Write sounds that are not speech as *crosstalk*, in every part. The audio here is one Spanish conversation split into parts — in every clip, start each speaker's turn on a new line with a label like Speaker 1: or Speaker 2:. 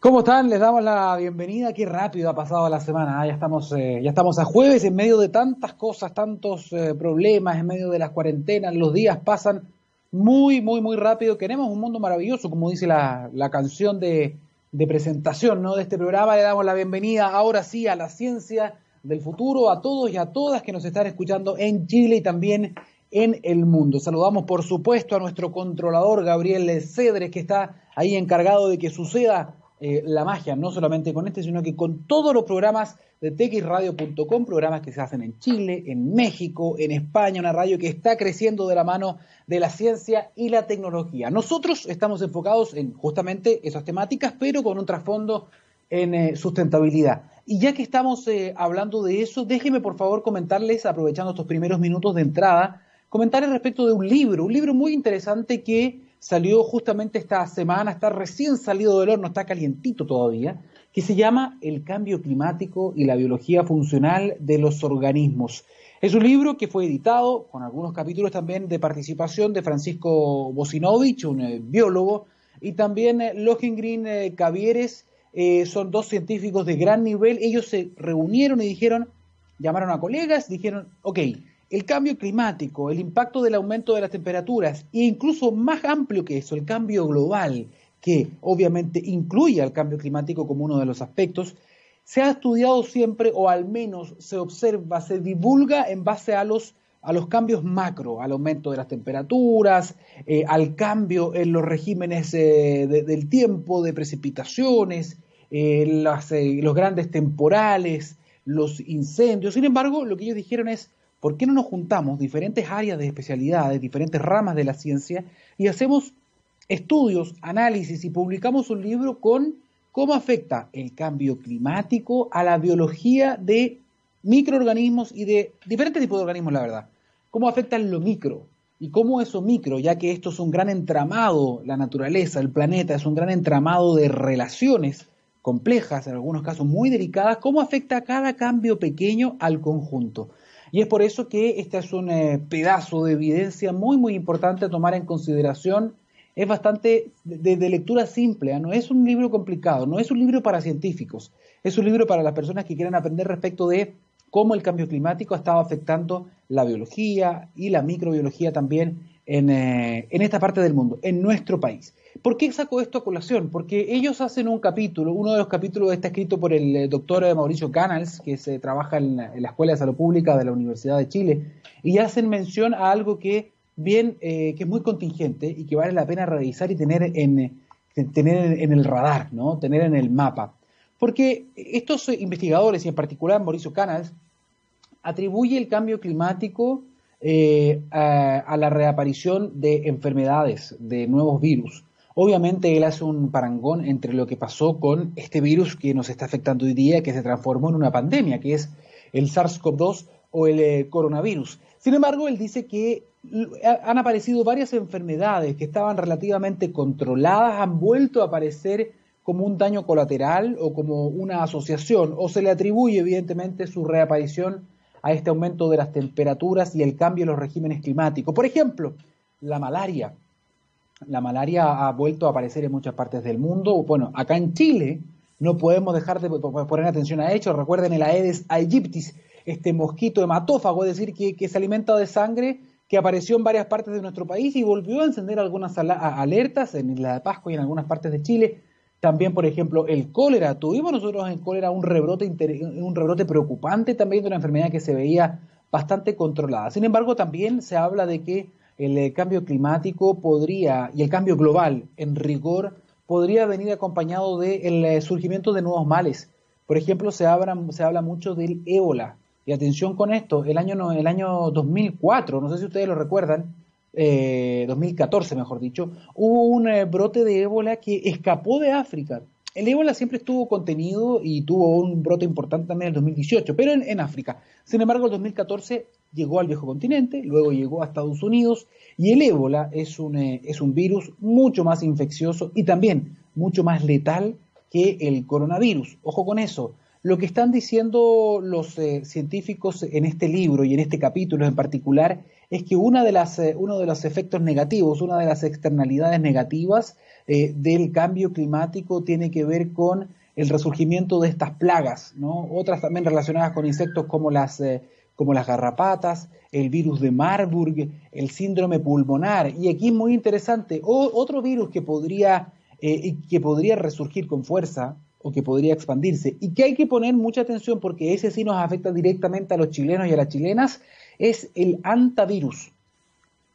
Speaker 1: ¿Cómo están? Les damos la bienvenida. Qué rápido ha pasado la semana. ¿ah? Ya estamos, eh, ya estamos a jueves en medio de tantas cosas, tantos eh, problemas, en medio de las cuarentenas. Los días pasan muy, muy, muy rápido. Queremos un mundo maravilloso, como dice la, canción de, de, presentación ¿no? de este programa. Le damos la bienvenida ahora sí a la ciencia del futuro, a todos y a todas que nos están escuchando en Chile y también en el mundo. Saludamos, por supuesto, a nuestro controlador Gabriel Cedres, que está ahí encargado de que suceda eh, la magia, no solamente con este, sino que con todos los programas de texradio.com, programas que se hacen en Chile, en México, en España, una radio que está creciendo de la mano de la ciencia y la tecnología. Nosotros estamos enfocados en justamente esas temáticas, pero con un trasfondo en eh, sustentabilidad. Y ya que estamos eh, hablando de eso, déjenme por favor comentarles, aprovechando estos primeros minutos de entrada, comentarles respecto de un libro, un libro muy interesante que salió justamente esta semana, está recién salido del horno, está calientito todavía, que se llama El cambio climático y la biología funcional de los organismos. Es un libro que fue editado con algunos capítulos también de participación de Francisco Bosinovich, un eh, biólogo, y también eh, Lohengrin eh, Cavieres, son dos científicos de gran nivel. Ellos se reunieron y dijeron, llamaron a colegas, dijeron, ok, el cambio climático, el impacto del aumento de las temperaturas e incluso más amplio que eso, el cambio global, que obviamente incluye al cambio climático como uno de los aspectos, se ha estudiado siempre o al menos se observa, se divulga en base a los, a los cambios macro, al aumento de las temperaturas, eh, al cambio en los regímenes eh, del tiempo, de precipitaciones, eh, los grandes temporales, los incendios. Sin embargo, lo que ellos dijeron es, ¿por qué no nos juntamos diferentes áreas de especialidades, diferentes ramas de la ciencia y hacemos estudios, análisis y publicamos un libro con cómo afecta el cambio climático a la biología de microorganismos y de diferentes tipos de organismos, la verdad? ¿Cómo afecta en lo micro? Y cómo eso micro, ya que esto es un gran entramado, la naturaleza, el planeta, es un gran entramado de relaciones complejas, en algunos casos muy delicadas, cómo afecta cada cambio pequeño al conjunto. Y es por eso que este es un eh, pedazo de evidencia muy, muy importante a tomar en consideración. Es bastante de, lectura simple, ¿ah? no es un libro complicado, no es un libro para científicos, es un libro para las personas que quieren aprender respecto de cómo el cambio climático ha estado afectando la biología y la microbiología también en, eh, en esta parte del mundo, en nuestro país. ¿Por qué saco esto a colación? Porque ellos hacen un capítulo, uno de los capítulos está escrito por el eh, doctor eh, Mauricio Canals, que se trabaja en la, Escuela de Salud Pública de la Universidad de Chile, y hacen mención a algo que bien, eh, que es muy contingente y que vale la pena revisar y tener en, tener en el radar, ¿no? tener en el mapa. Porque estos investigadores, y en particular Mauricio Canals, atribuye el cambio climático a la reaparición de enfermedades, de nuevos virus. Obviamente él hace un parangón entre lo que pasó con este virus que nos está afectando hoy día, que se transformó en una pandemia, que es el SARS-CoV-2 o el eh, coronavirus. Sin embargo, él dice que han aparecido varias enfermedades que estaban relativamente controladas, han vuelto a aparecer como un daño colateral o como una asociación, o se le atribuye evidentemente su reaparición a este aumento de las temperaturas y el cambio en los regímenes climáticos. Por ejemplo, la malaria la malaria ha vuelto a aparecer en muchas partes del mundo. Bueno, acá en Chile no podemos dejar de poner atención a hechos. Recuerden el Aedes aegyptis, este mosquito hematófago, es decir, que, se alimenta de sangre que apareció en varias partes de nuestro país y volvió a encender algunas alertas en Isla de Pascua y en algunas partes de Chile. También, por ejemplo, el cólera. Tuvimos nosotros en cólera un rebrote, un rebrote preocupante también de una enfermedad que se veía bastante controlada. Sin embargo, también se habla de que el eh, cambio climático podría, y el cambio global, en rigor, podría venir acompañado del eh, surgimiento de nuevos males. Por ejemplo, se habla, se habla mucho del ébola. Y atención con esto, el año, el año 2004, no sé si ustedes lo recuerdan, 2014 eh, mejor dicho, hubo un brote de ébola que escapó de África. El ébola siempre estuvo contenido y tuvo un brote importante también en el 2018, pero en, África. Sin embargo, el 2014 llegó al viejo continente, luego llegó a Estados Unidos y el ébola es un, eh, es un virus mucho más infeccioso y también mucho más letal que el coronavirus. Ojo con eso. lo que están diciendo los eh, científicos en este libro y en este capítulo en particular es que una de las, eh, uno de los efectos negativos, una de las externalidades negativas eh, del cambio climático tiene que ver con el resurgimiento de estas plagas, ¿no? otras también relacionadas con insectos como las, como las garrapatas, el virus de Marburg, el síndrome pulmonar. Y aquí es muy interesante, otro virus que podría, que podría resurgir con fuerza, o que podría expandirse y que hay que poner mucha atención porque ese sí nos afecta directamente a los chilenos y a las chilenas, es el antavirus.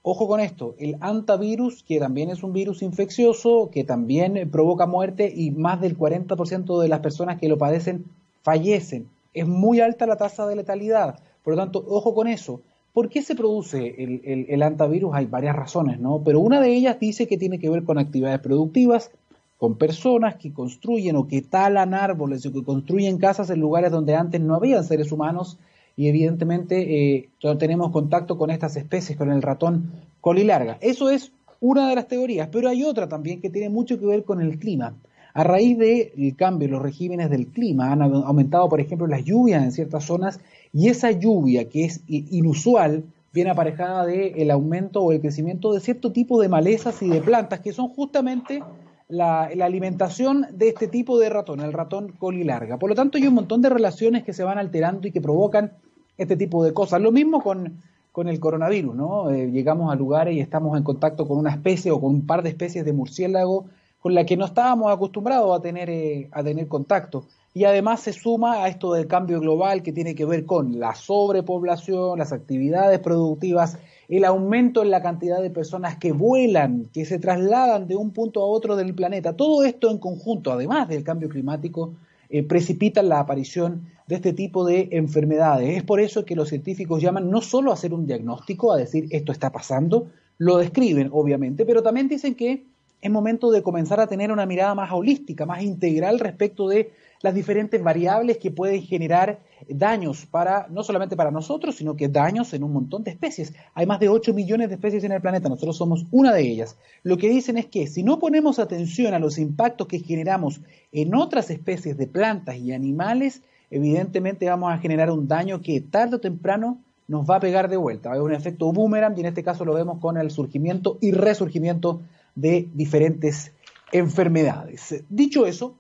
Speaker 1: Ojo con esto, el antavirus, que también es un virus infeccioso, que también provoca muerte y más del 40% de las personas que lo padecen fallecen. Es muy alta la tasa de letalidad. Por lo tanto, ojo con eso. ¿Por qué se produce el, el, antavirus? Hay varias razones, ¿no? Pero una de ellas dice que tiene que ver con actividades productivas, con personas que construyen o que talan árboles o que construyen casas en lugares donde antes no había seres humanos y evidentemente eh, tenemos contacto con estas especies, con el ratón colilarga. Eso es una de las teorías, pero hay otra también que tiene mucho que ver con el clima. A raíz del cambio en los regímenes del clima han aumentado, por ejemplo, las lluvias en ciertas zonas y esa lluvia que es inusual viene aparejada del aumento o el crecimiento de cierto tipo de malezas y de plantas que son justamente la, alimentación de este tipo de ratón, el ratón colilarga. Por lo tanto, hay un montón de relaciones que se van alterando y que provocan este tipo de cosas. Lo mismo con, con el coronavirus, ¿no? Eh, llegamos a lugares y estamos en contacto con una especie o con un par de especies de murciélago con la que no estábamos acostumbrados a tener, eh, a tener contacto. Y además se suma a esto del cambio global que tiene que ver con la sobrepoblación, las actividades productivas el aumento en la cantidad de personas que vuelan, que se trasladan de un punto a otro del planeta. Todo esto en conjunto, además del cambio climático, eh, precipita la aparición de este tipo de enfermedades. Es por eso que los científicos llaman no solo a hacer un diagnóstico, a decir esto está pasando, lo describen obviamente, pero también dicen que es momento de comenzar a tener una mirada más holística, más integral respecto de las diferentes variables que pueden generar daños para, no solamente para nosotros, sino que daños en un montón de especies. Hay más de 8 millones de especies en el planeta, nosotros somos una de ellas. Lo que dicen es que si no ponemos atención a los impactos que generamos en otras especies de plantas y animales, evidentemente vamos a generar un daño que tarde o temprano nos va a pegar de vuelta. Hay un efecto boomerang y en este caso lo vemos con el surgimiento y resurgimiento de diferentes enfermedades. Dicho eso,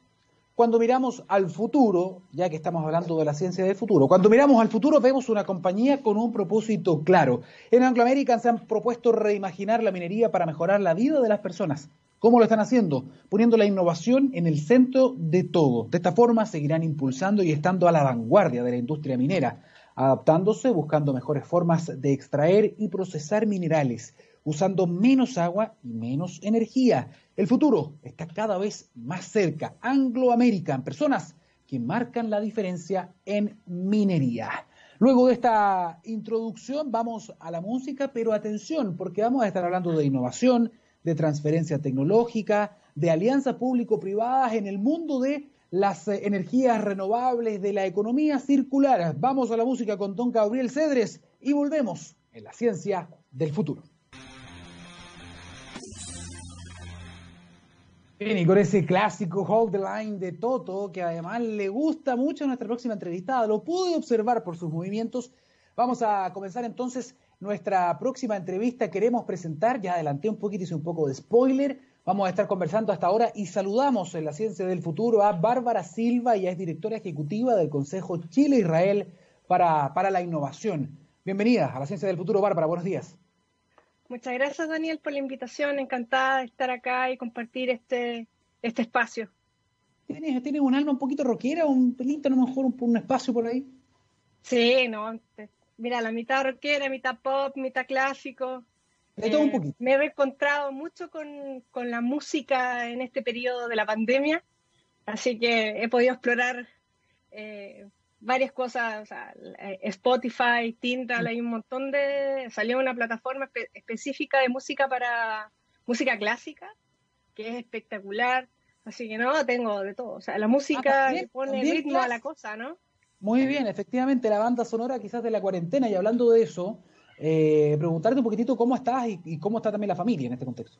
Speaker 1: cuando miramos al futuro, ya que estamos hablando de la ciencia del futuro, cuando miramos al futuro vemos una compañía con un propósito claro. En Anglo American se han propuesto reimaginar la minería para mejorar la vida de las personas. ¿Cómo lo están haciendo? Poniendo la innovación en el centro de todo. De esta forma seguirán impulsando y estando a la vanguardia de la industria minera, adaptándose, buscando mejores formas de extraer y procesar minerales, usando menos agua y menos energía. El futuro está cada vez más cerca. Anglo American, personas que marcan la diferencia en minería. Luego de esta introducción vamos a la música, pero atención, porque vamos a estar hablando de innovación, de transferencia tecnológica, de alianzas público-privadas en el mundo de las eh, energías renovables, de la economía circular. Vamos a la música con Don Gabriel Cedres y volvemos en la ciencia del futuro. Bien, y con ese clásico Hold the Line de Toto, que además le gusta mucho a nuestra próxima entrevistada, lo pude observar por sus movimientos. Vamos a comenzar entonces nuestra próxima entrevista. Queremos presentar, ya adelanté un poquito, hice un poco de spoiler. Vamos a estar conversando hasta ahora y saludamos en la Ciencia del Futuro a Bárbara Silva, ella es directora ejecutiva del Consejo Chile-Israel para, para la Innovación. Bienvenida a la Ciencia del Futuro, Bárbara, buenos días.
Speaker 2: Muchas gracias, Daniel, por la invitación. Encantada de estar acá y compartir este, este espacio.
Speaker 1: ¿Tienes, ¿Tienes un alma un poquito rockera, un pelito a lo mejor un, un espacio por ahí?
Speaker 2: Sí, no. Mira, la mitad rockera, mitad pop, mitad clásico.
Speaker 1: De todo un eh, poquito.
Speaker 2: Me he reencontrado mucho con, con la música en este periodo de la pandemia, así que he podido explorar eh, varias cosas, o sea, eh, Spotify, Tindal, hay un montón de... Salió una plataforma específica de música para música clásica, que es espectacular. Así que no, tengo de todo. O sea, la música ah, pone ritmo a la cosa, ¿no?
Speaker 1: Muy bien, efectivamente, la banda sonora quizás de la cuarentena. Y hablando de eso, eh, preguntarte un poquitito cómo estás y, cómo está también la familia en este contexto.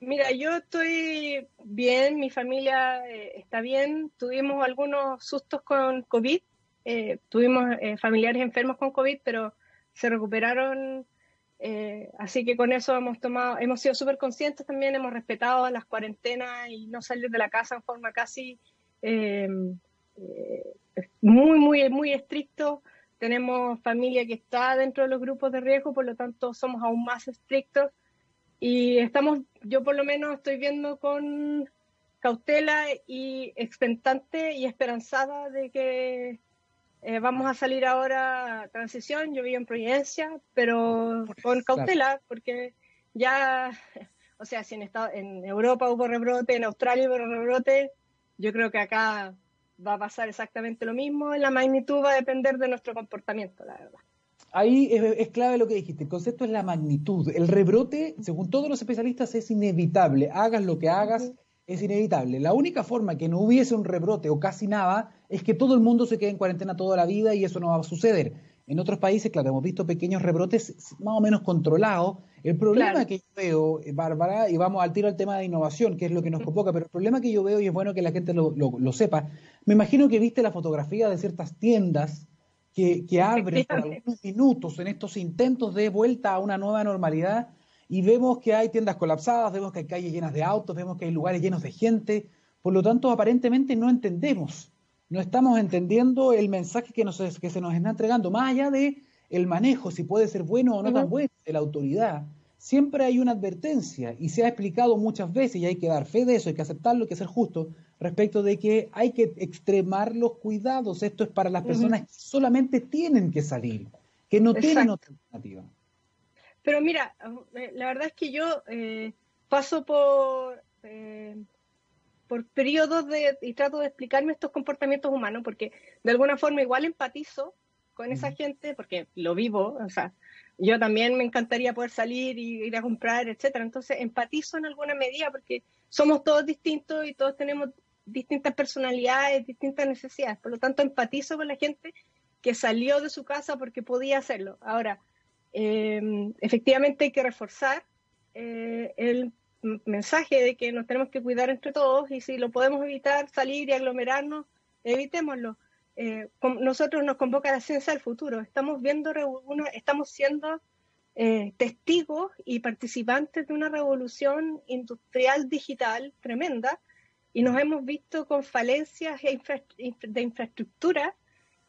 Speaker 2: Mira, yo estoy bien, mi familia eh, está bien. Tuvimos algunos sustos con COVID, eh, tuvimos eh, familiares enfermos con COVID, pero se recuperaron. así que con eso hemos tomado, hemos sido súper conscientes también, hemos respetado las cuarentenas y no salir de la casa en forma casi muy, muy, muy estricto. Tenemos familia que está dentro de los grupos de riesgo, por lo tanto somos aún más estrictos y estamos, yo por lo menos estoy viendo con cautela y expectante y esperanzada de que eh, vamos a salir ahora a transición. Yo vivo en Providencia, pero con cautela, porque ya, o sea, si en, Estado, en Europa hubo rebrote, en Australia hubo rebrote, yo creo que acá va a pasar exactamente lo mismo. La magnitud va a depender de nuestro comportamiento, la verdad
Speaker 1: ahí es, clave lo que dijiste. El concepto es la magnitud. El rebrote, según todos los especialistas, es inevitable. Hagas lo que hagas, es inevitable. La única forma que no hubiese un rebrote o casi nada es que todo el mundo se quede en cuarentena toda la vida y eso no va a suceder. En otros países, claro, hemos visto pequeños rebrotes más o menos controlados. El problema que yo veo, eh, Bárbara, y vamos al tiro al tema de innovación, que es lo que nos convoca, pero el problema que yo veo, y es bueno que la gente lo, lo sepa, me imagino que viste la fotografía de ciertas tiendas que, que abren por algunos minutos en estos intentos de vuelta a una nueva normalidad y vemos que hay tiendas colapsadas, vemos que hay calles llenas de autos, vemos que hay lugares llenos de gente, por lo tanto aparentemente no entendemos, no estamos entendiendo el mensaje que, nos, que se nos está entregando, más allá de el manejo, si puede ser bueno o no tan bueno de la autoridad, siempre hay una advertencia y se ha explicado muchas veces y hay que dar fe de eso, hay que aceptarlo, hay que ser justo, respecto de que hay que extremar los cuidados. Esto es para las personas que solamente tienen que salir, que no tienen otra alternativa.
Speaker 2: Pero mira, eh, la verdad es que yo eh, paso por, eh, por periodos de, y trato de explicarme estos comportamientos humanos, porque de alguna forma igual empatizo con esa gente, porque lo vivo, o sea, yo también me encantaría poder salir y ir a comprar, etcétera. Entonces empatizo en alguna medida porque somos todos distintos y todos tenemos distintas personalidades, distintas necesidades. Por lo tanto, empatizo con la gente que salió de su casa porque podía hacerlo. Ahora, em, efectivamente hay que reforzar eh, el mensaje de que nos tenemos que cuidar entre todos y si lo podemos evitar, salir y aglomerarnos, evitémoslo. Eh, nosotros nos convoca la ciencia del futuro. Estamos viendo, estamos siendo eh, testigos y participantes de una revolución industrial digital tremenda y nos hemos visto con falencias de infraestructura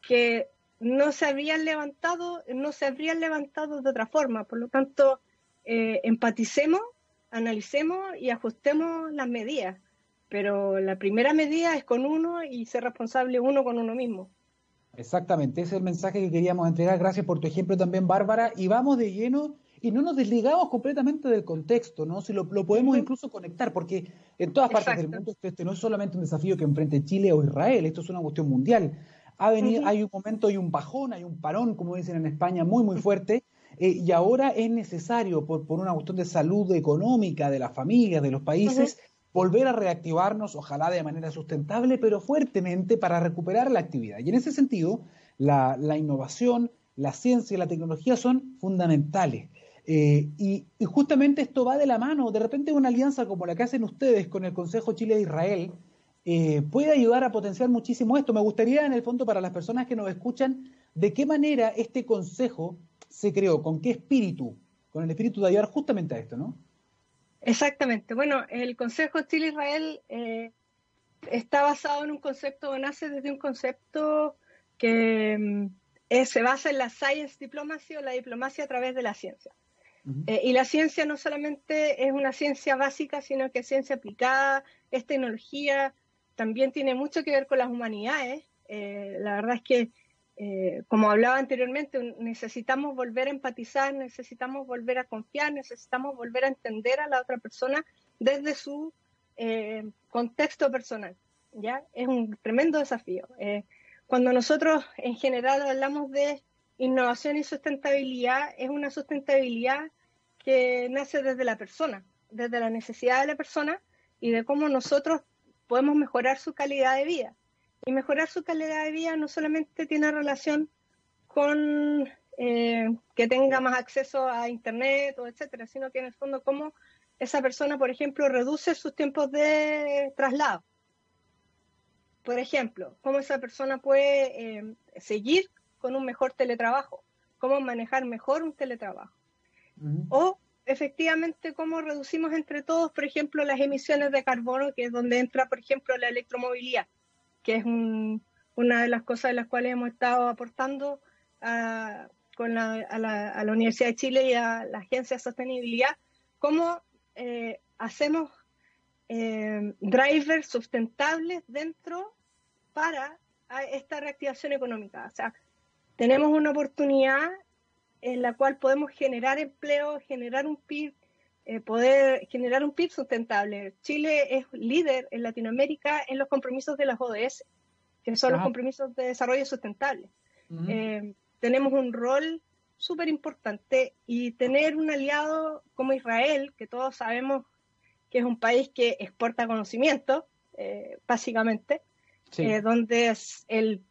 Speaker 2: que no se habrían levantado, no se habrían levantado de otra forma. Por lo tanto, eh, empaticemos, analicemos y ajustemos las medidas. Pero la primera medida es con uno y ser responsable uno con uno mismo.
Speaker 1: Exactamente, ese es el mensaje que queríamos entregar. Gracias por tu ejemplo también, Bárbara. Y vamos de lleno y no nos desligamos completamente del contexto, ¿no? Si lo, podemos incluso conectar, porque en todas partes del mundo este no es solamente un desafío que enfrente Chile o Israel, esto es una cuestión mundial. Ha venido, Hay un momento, hay un bajón, hay un parón, como dicen en España, muy, muy fuerte, *laughs* eh, y ahora es necesario, por, una cuestión de salud económica de las familias, de los países, volver a reactivarnos, ojalá de manera sustentable, pero fuertemente para recuperar la actividad. Y en ese sentido, la, innovación, la ciencia y la tecnología son fundamentales. Eh, y, justamente esto va de la mano. De repente una alianza como la que hacen ustedes con el Consejo Chile de Israel eh, puede ayudar a potenciar muchísimo esto. Me gustaría, en el fondo, para las personas que nos escuchan, de qué manera este Consejo se creó, con qué espíritu, con el espíritu de ayudar justamente a esto, ¿no?
Speaker 2: Exactamente. Bueno, el Consejo Chile-Israel eh, está basado en un concepto, nace desde un concepto que mm, se basa en la science diplomacy o la diplomacia a través de la ciencia. Eh, y la ciencia no solamente es una ciencia básica, sino que es ciencia aplicada, es tecnología, también tiene mucho que ver con las humanidades. Eh, la verdad es que, eh, como hablaba anteriormente, necesitamos volver a empatizar, necesitamos volver a confiar, necesitamos volver a entender a la otra persona desde su contexto personal. ¿ya? Es un tremendo desafío. cuando nosotros en general hablamos de innovación y sustentabilidad, es una sustentabilidad que nace desde la persona, desde la necesidad de la persona y de cómo nosotros podemos mejorar su calidad de vida. Y mejorar su calidad de vida no solamente tiene relación con eh, que tenga más acceso a Internet o etcétera, sino que en el fondo cómo esa persona, por ejemplo, reduce sus tiempos de traslado. Por ejemplo, cómo esa persona puede eh, seguir con un mejor teletrabajo, cómo manejar mejor un teletrabajo. O efectivamente cómo reducimos entre todos, por ejemplo, las emisiones de carbono, que es donde entra, por ejemplo, la electromovilidad, que es una de las cosas en las cuales hemos estado aportando a, con la, a, la, Universidad de Chile y a la Agencia de Sostenibilidad, cómo eh, hacemos eh, drivers sustentables dentro para esta reactivación económica. O sea, tenemos una oportunidad en la cual podemos generar empleo, generar un PIB, eh, poder generar un PIB sustentable. Chile es líder en Latinoamérica en los compromisos de las ODS, que son los compromisos de desarrollo sustentable. Eh, tenemos un rol súper importante y tener un aliado como Israel, que todos sabemos que es un país que exporta conocimiento, eh, básicamente, donde es el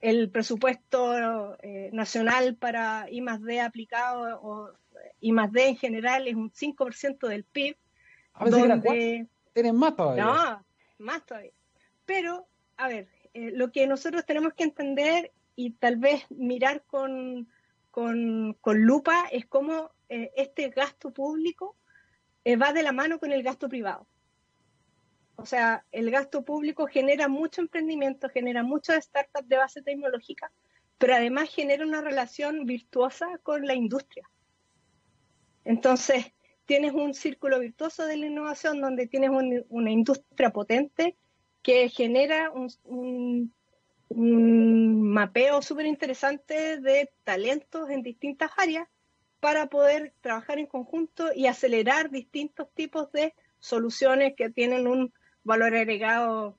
Speaker 2: el presupuesto eh, nacional para I más D aplicado o I más D en general es un 5% del PIB.
Speaker 1: A donde... Tienen más todavía.
Speaker 2: No, más todavía. Pero, a ver, eh, lo que nosotros tenemos que entender y tal vez mirar con, con, lupa es cómo eh, este gasto público va de la mano con el gasto privado. O sea, el gasto público genera mucho emprendimiento, genera muchas startups de base tecnológica, pero además genera una relación virtuosa con la industria. Entonces, tienes un círculo virtuoso de la innovación donde tienes una industria potente que genera un, mapeo súper interesante de talentos en distintas áreas para poder trabajar en conjunto y acelerar distintos tipos de soluciones que tienen un valor agregado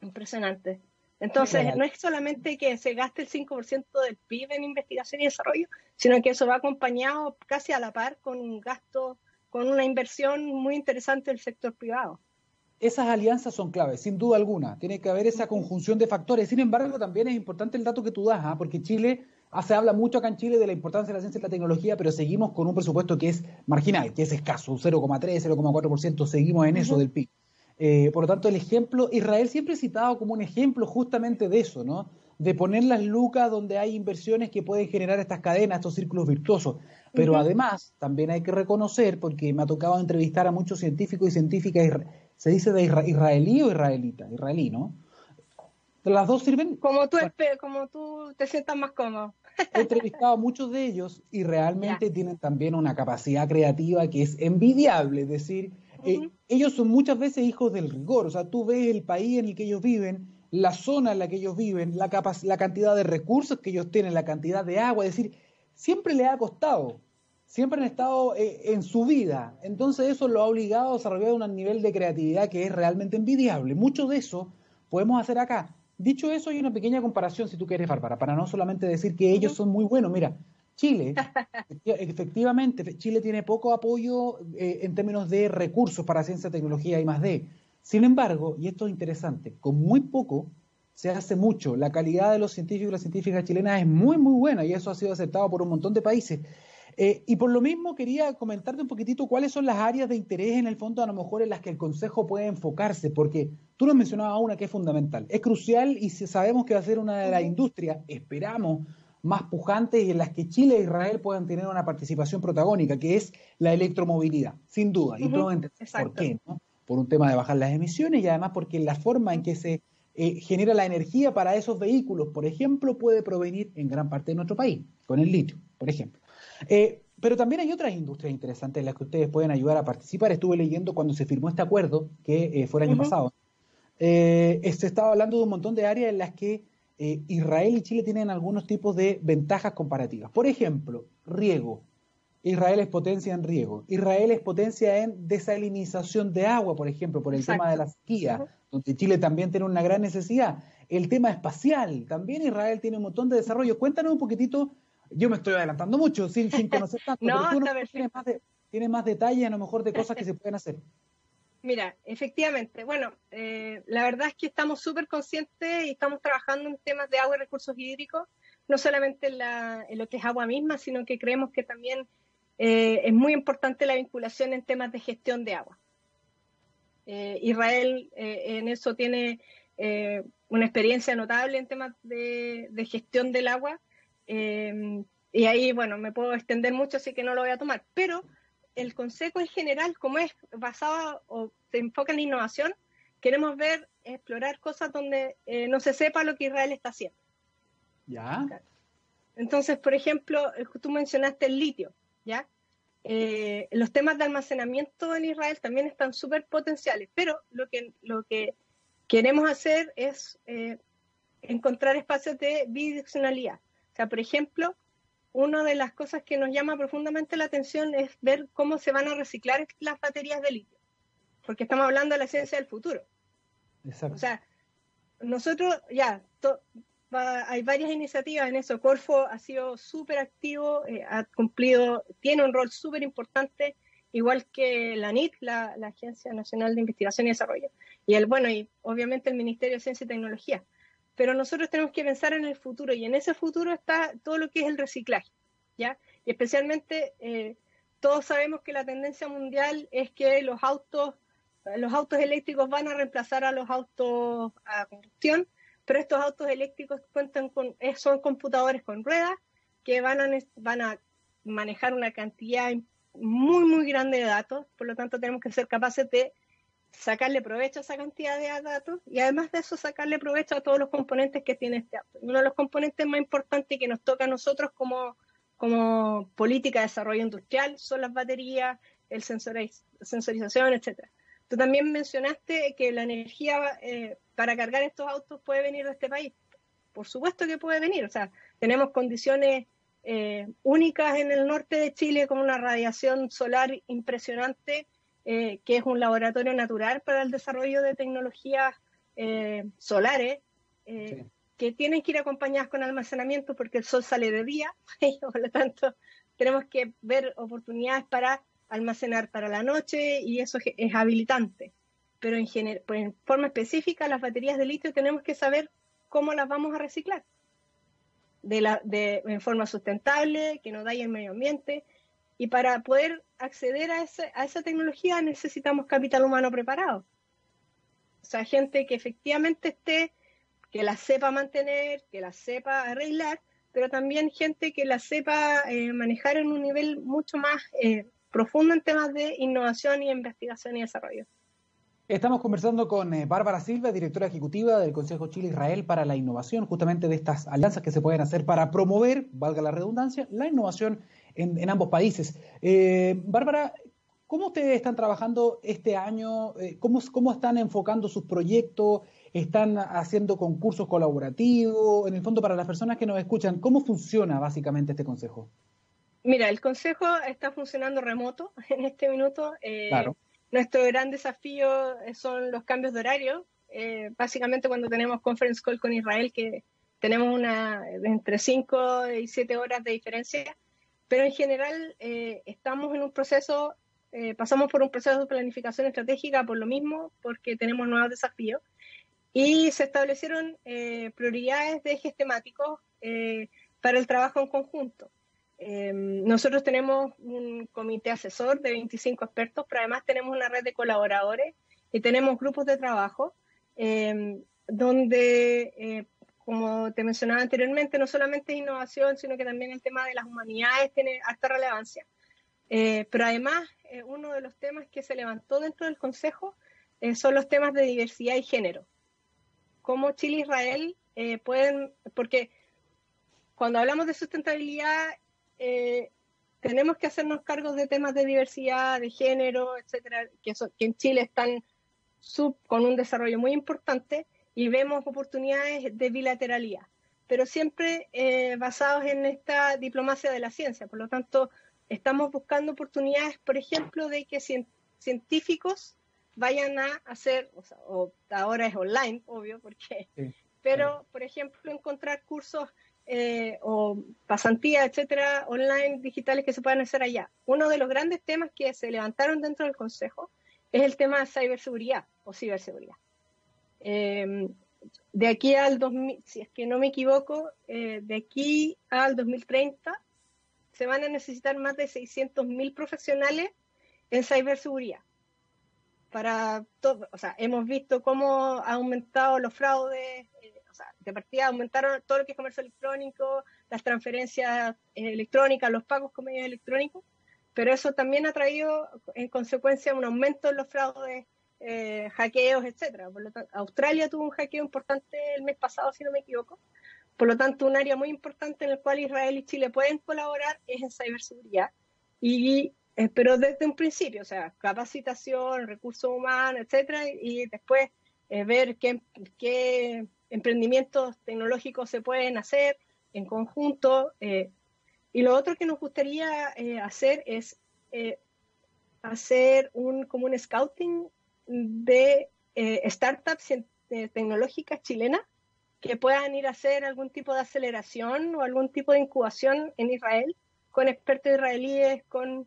Speaker 2: impresionante. Entonces, no es solamente que se gaste el 5% del PIB en investigación y desarrollo, sino que eso va acompañado casi a la par con un gasto, con una inversión muy interesante del sector privado.
Speaker 1: Esas alianzas son claves, sin duda alguna. Tiene que haber esa conjunción de factores. Sin embargo, también es importante el dato que tú das, ¿ah? porque Chile, ah, se habla mucho acá en Chile de la importancia de la ciencia y la tecnología, pero seguimos con un presupuesto que es marginal, que es escaso, 0,3, 0,4%, seguimos en eso del PIB. Eh, por lo tanto, el ejemplo, Israel siempre es citado como un ejemplo justamente de eso, ¿no? De poner las lucas donde hay inversiones que pueden generar estas cadenas, estos círculos virtuosos. Pero además, también hay que reconocer, porque me ha tocado entrevistar a muchos científicos y científicas, se dice de israelí o israelita, israelí, ¿no?
Speaker 2: Las dos sirven. Como tú, como tú te sientas más cómodo.
Speaker 1: He entrevistado a muchos de ellos y realmente tienen también una capacidad creativa que es envidiable, es decir, eh, ellos son muchas veces hijos del rigor, o sea, tú ves el país en el que ellos viven, la zona en la que ellos viven, la, la cantidad de recursos que ellos tienen, la cantidad de agua, es decir, siempre les ha costado, siempre han estado eh, en su vida, entonces eso lo ha obligado a desarrollar un nivel de creatividad que es realmente envidiable. Mucho de eso podemos hacer acá. Dicho eso, hay una pequeña comparación, si tú quieres, Bárbara, para no solamente decir que ellos son muy buenos. Mira, Chile, *laughs* efectivamente, Chile tiene poco apoyo eh, en términos de recursos para ciencia, tecnología y más de. Sin embargo, y esto es interesante, con muy poco se hace mucho. La calidad de los científicos y las científicas chilenas es muy, muy buena y eso ha sido aceptado por un montón de países. Eh, y por lo mismo quería comentarte un poquitito cuáles son las áreas de interés en el fondo a lo mejor en las que el Consejo puede enfocarse, porque tú nos mencionabas una que es fundamental, es crucial y sabemos que va a ser una de las industrias, esperamos, más pujantes y en las que Chile e Israel puedan tener una participación protagónica, que es la electromovilidad, sin duda. Y por qué, ¿no? Por un tema de bajar las emisiones y además porque la forma en que se eh, genera la energía para esos vehículos, por ejemplo, puede provenir en gran parte de nuestro país, con el litio, por ejemplo. Eh, pero también hay otras industrias interesantes en las que ustedes pueden ayudar a participar. Estuve leyendo cuando se firmó este acuerdo, que eh, fue el año pasado. se estaba hablando de un montón de áreas en las que eh, Israel y Chile tienen algunos tipos de ventajas comparativas. Por ejemplo, riego. Israel es potencia en riego. Israel es potencia en desalinización de agua, por ejemplo, por el tema de la sequía, donde Chile también tiene una gran necesidad. El tema espacial, también Israel tiene un montón de desarrollo. Cuéntanos un poquitito, yo me estoy adelantando mucho sin, sin conocer tanto, *laughs* no, pero tú tienes, más tienes más detalles a lo mejor de cosas que se pueden hacer.
Speaker 2: Mira, efectivamente, bueno, eh, la verdad es que estamos súper conscientes y estamos trabajando en temas de agua y recursos hídricos, no solamente en, lo que es agua misma, sino que creemos que también es muy importante la vinculación en temas de gestión de agua. Israel en eso tiene una experiencia notable en temas de, gestión del agua. y ahí, bueno, me puedo extender mucho, así que no lo voy a tomar. Pero el consejo en general, como es basado o se enfoca en la innovación, queremos ver, explorar cosas donde eh, no se sepa lo que Israel está haciendo.
Speaker 1: Ya.
Speaker 2: Entonces, por ejemplo, eh, tú mencionaste el litio, ¿ya? Eh, los temas de almacenamiento en Israel también están súper potenciales, pero lo que, lo que queremos hacer es encontrar espacios de bidireccionalidad. O sea, por ejemplo, una de las cosas que nos llama profundamente la atención es ver cómo se van a reciclar las baterías de litio, porque estamos hablando de la ciencia del futuro. Exacto. O sea, nosotros ya, hay varias iniciativas en eso. Corfo ha sido súper activo, eh, ha cumplido, tiene un rol súper importante, igual que la NIT, la, la, Agencia Nacional de Investigación y Desarrollo, y el, bueno, y obviamente el Ministerio de Ciencia y Tecnología pero nosotros tenemos que pensar en el futuro y en ese futuro está todo lo que es el reciclaje, ¿ya? Y especialmente eh, todos sabemos que la tendencia mundial es que los autos, los autos eléctricos van a reemplazar a los autos a combustión, pero estos autos eléctricos cuentan con, eh, son computadores con ruedas que van a, van a manejar una cantidad muy, muy grande de datos, por lo tanto tenemos que ser capaces de sacarle provecho a esa cantidad de datos y además de eso sacarle provecho a todos los componentes que tiene este auto. Uno de los componentes más importantes que nos toca a nosotros como, como política de desarrollo industrial son las baterías, el sensorización, etcétera. Tú también mencionaste que la energía eh, para cargar estos autos puede venir de este país. Por supuesto que puede venir. O sea, tenemos condiciones eh, únicas en el norte de Chile con una radiación solar impresionante eh, que es un laboratorio natural para el desarrollo de tecnologías eh, solares, eh, que tienen que ir acompañadas con almacenamiento porque el sol sale de día, *laughs* y por lo tanto tenemos que ver oportunidades para almacenar para la noche y eso es, habilitante. Pero en, pues en forma específica, las baterías de litio tenemos que saber cómo las vamos a reciclar. De la, de, en forma sustentable, que no dañe el medio ambiente, y para poder acceder a, esa tecnología necesitamos capital humano preparado. O sea, gente que efectivamente esté, que la sepa mantener, que la sepa arreglar, pero también gente que la sepa eh, manejar en un nivel mucho más eh, profundo en temas de innovación y investigación y desarrollo.
Speaker 1: Estamos conversando con eh, Bárbara Silva, directora ejecutiva del Consejo Chile-Israel para la Innovación, justamente de estas alianzas que se pueden hacer para promover, valga la redundancia, la innovación en, ambos países. Eh, Bárbara, ¿cómo ustedes están trabajando este año? Eh, ¿cómo, ¿Cómo están enfocando sus proyectos? ¿Están haciendo concursos colaborativos? En el fondo, para las personas que nos escuchan, ¿cómo funciona básicamente este consejo?
Speaker 2: Mira, el consejo está funcionando remoto *laughs* en este minuto. Eh, claro. Nuestro gran desafío son los cambios de horario. básicamente cuando tenemos conference call con Israel, que tenemos una entre 5 y 7 horas de diferencia, pero en general eh, estamos en un proceso, eh, pasamos por un proceso de planificación estratégica por lo mismo, porque tenemos nuevos desafíos, y se establecieron eh, prioridades de ejes temáticos para el trabajo en conjunto. nosotros tenemos un comité asesor de 25 expertos, pero además tenemos una red de colaboradores y tenemos grupos de trabajo donde como te mencionaba anteriormente, no solamente es innovación, sino que también el tema de las humanidades tiene alta relevancia. Eh, pero además, eh, uno de los temas que se levantó dentro del Consejo eh, son los temas de diversidad y género. Cómo Chile e Israel pueden, porque cuando hablamos de sustentabilidad, tenemos que hacernos cargos de temas de diversidad, de género, etcétera, que, que en Chile están sub, con un desarrollo muy importante y vemos oportunidades de bilateralidad, pero siempre eh, basados en esta diplomacia de la ciencia. Por lo tanto, estamos buscando oportunidades, por ejemplo, de que científicos vayan a hacer, o, ahora es online, obvio, porque, pero, por ejemplo, encontrar cursos eh, o pasantías, etcétera, online, digitales que se puedan hacer allá. Uno de los grandes temas que se levantaron dentro del Consejo es el tema de ciberseguridad o ciberseguridad. Eh, de aquí al 2000, si es que no me equivoco, eh, de aquí al 2030 se van a necesitar más de 600.000 profesionales en ciberseguridad. Para todo, o sea, hemos visto cómo ha aumentado los fraudes, eh, o sea, de partida aumentaron todo lo que es comercio electrónico, las transferencias electrónicas, los pagos con medios electrónicos, pero eso también ha traído en consecuencia un aumento en los fraudes, eh, hackeos, etcétera. Por lo tanto, Australia tuvo un hackeo importante el mes pasado, si no me equivoco. Por lo tanto, un área muy importante en el cual Israel y Chile pueden colaborar es en ciberseguridad. Y, eh, pero desde un principio, o sea, capacitación, recursos humanos, etcétera, y después eh, ver qué, qué, emprendimientos tecnológicos se pueden hacer en conjunto. y lo otro que nos gustaría hacer es hacer un como un scouting de eh, startups tecnológicas chilenas que puedan ir a hacer algún tipo de aceleración o algún tipo de incubación en Israel con expertos israelíes, con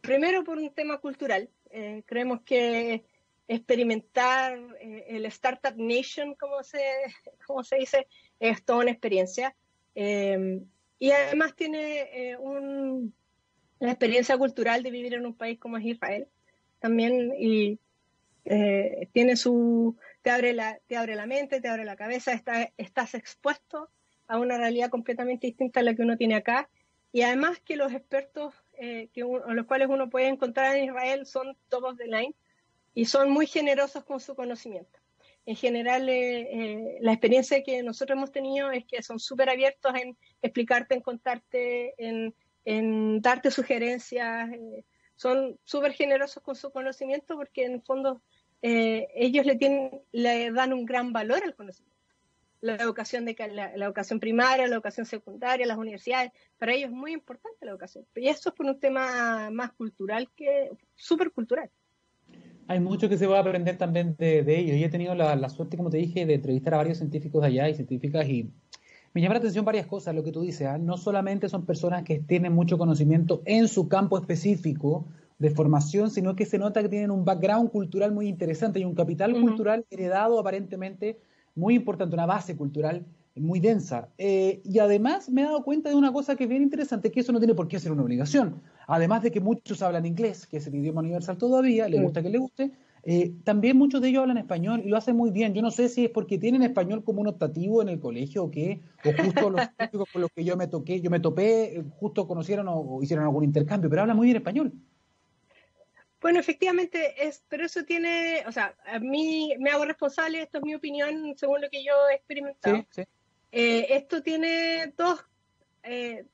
Speaker 2: primero por un tema cultural. Eh, creemos que experimentar eh, el Startup Nation, como se, *laughs* como se dice, es toda una experiencia. y además tiene un, la experiencia cultural de vivir en un país como es Israel también y eh, tiene su, te abre, la, te abre la mente, te abre la cabeza, está, estás expuesto a una realidad completamente distinta a la que uno tiene acá. Y además que los expertos eh, que los cuales uno puede encontrar en Israel son todos de line y son muy generosos con su conocimiento. En general, eh, la experiencia que nosotros hemos tenido es que son súper abiertos en explicarte, en contarte, en, en darte sugerencias. Son súper generosos con su conocimiento porque en el fondo eh, ellos le, tienen, le dan un gran valor al conocimiento. La educación, de, la, educación primaria, la educación secundaria, las universidades, para ellos es muy importante la educación. Y eso es por un tema más cultural que súper cultural.
Speaker 1: Hay mucho que se va a aprender también de, ellos. Yo he tenido la, suerte, como te dije, de entrevistar a varios científicos allá y científicas y me llama la atención varias cosas, lo que tú dices. ¿ah? No solamente son personas que tienen mucho conocimiento en su campo específico, de formación, sino que se nota que tienen un background cultural muy interesante y un capital cultural heredado aparentemente muy importante, una base cultural muy densa. Eh, y además me he dado cuenta de una cosa que es bien interesante, que eso no tiene por qué ser una obligación. Además de que muchos hablan inglés, que es el idioma universal todavía, le gusta que le guste, eh, también muchos de ellos hablan español y lo hacen muy bien. Yo no sé si es porque tienen español como un optativo en el colegio o qué, o justo los *laughs* típicos con los que yo me toqué, yo me topé, eh, justo conocieron o hicieron algún intercambio, pero hablan muy bien español.
Speaker 2: Bueno, efectivamente, es, pero eso tiene, o sea, a mí me hago responsable, esto es mi opinión según lo que yo he experimentado. Eh, esto tiene dos, eh,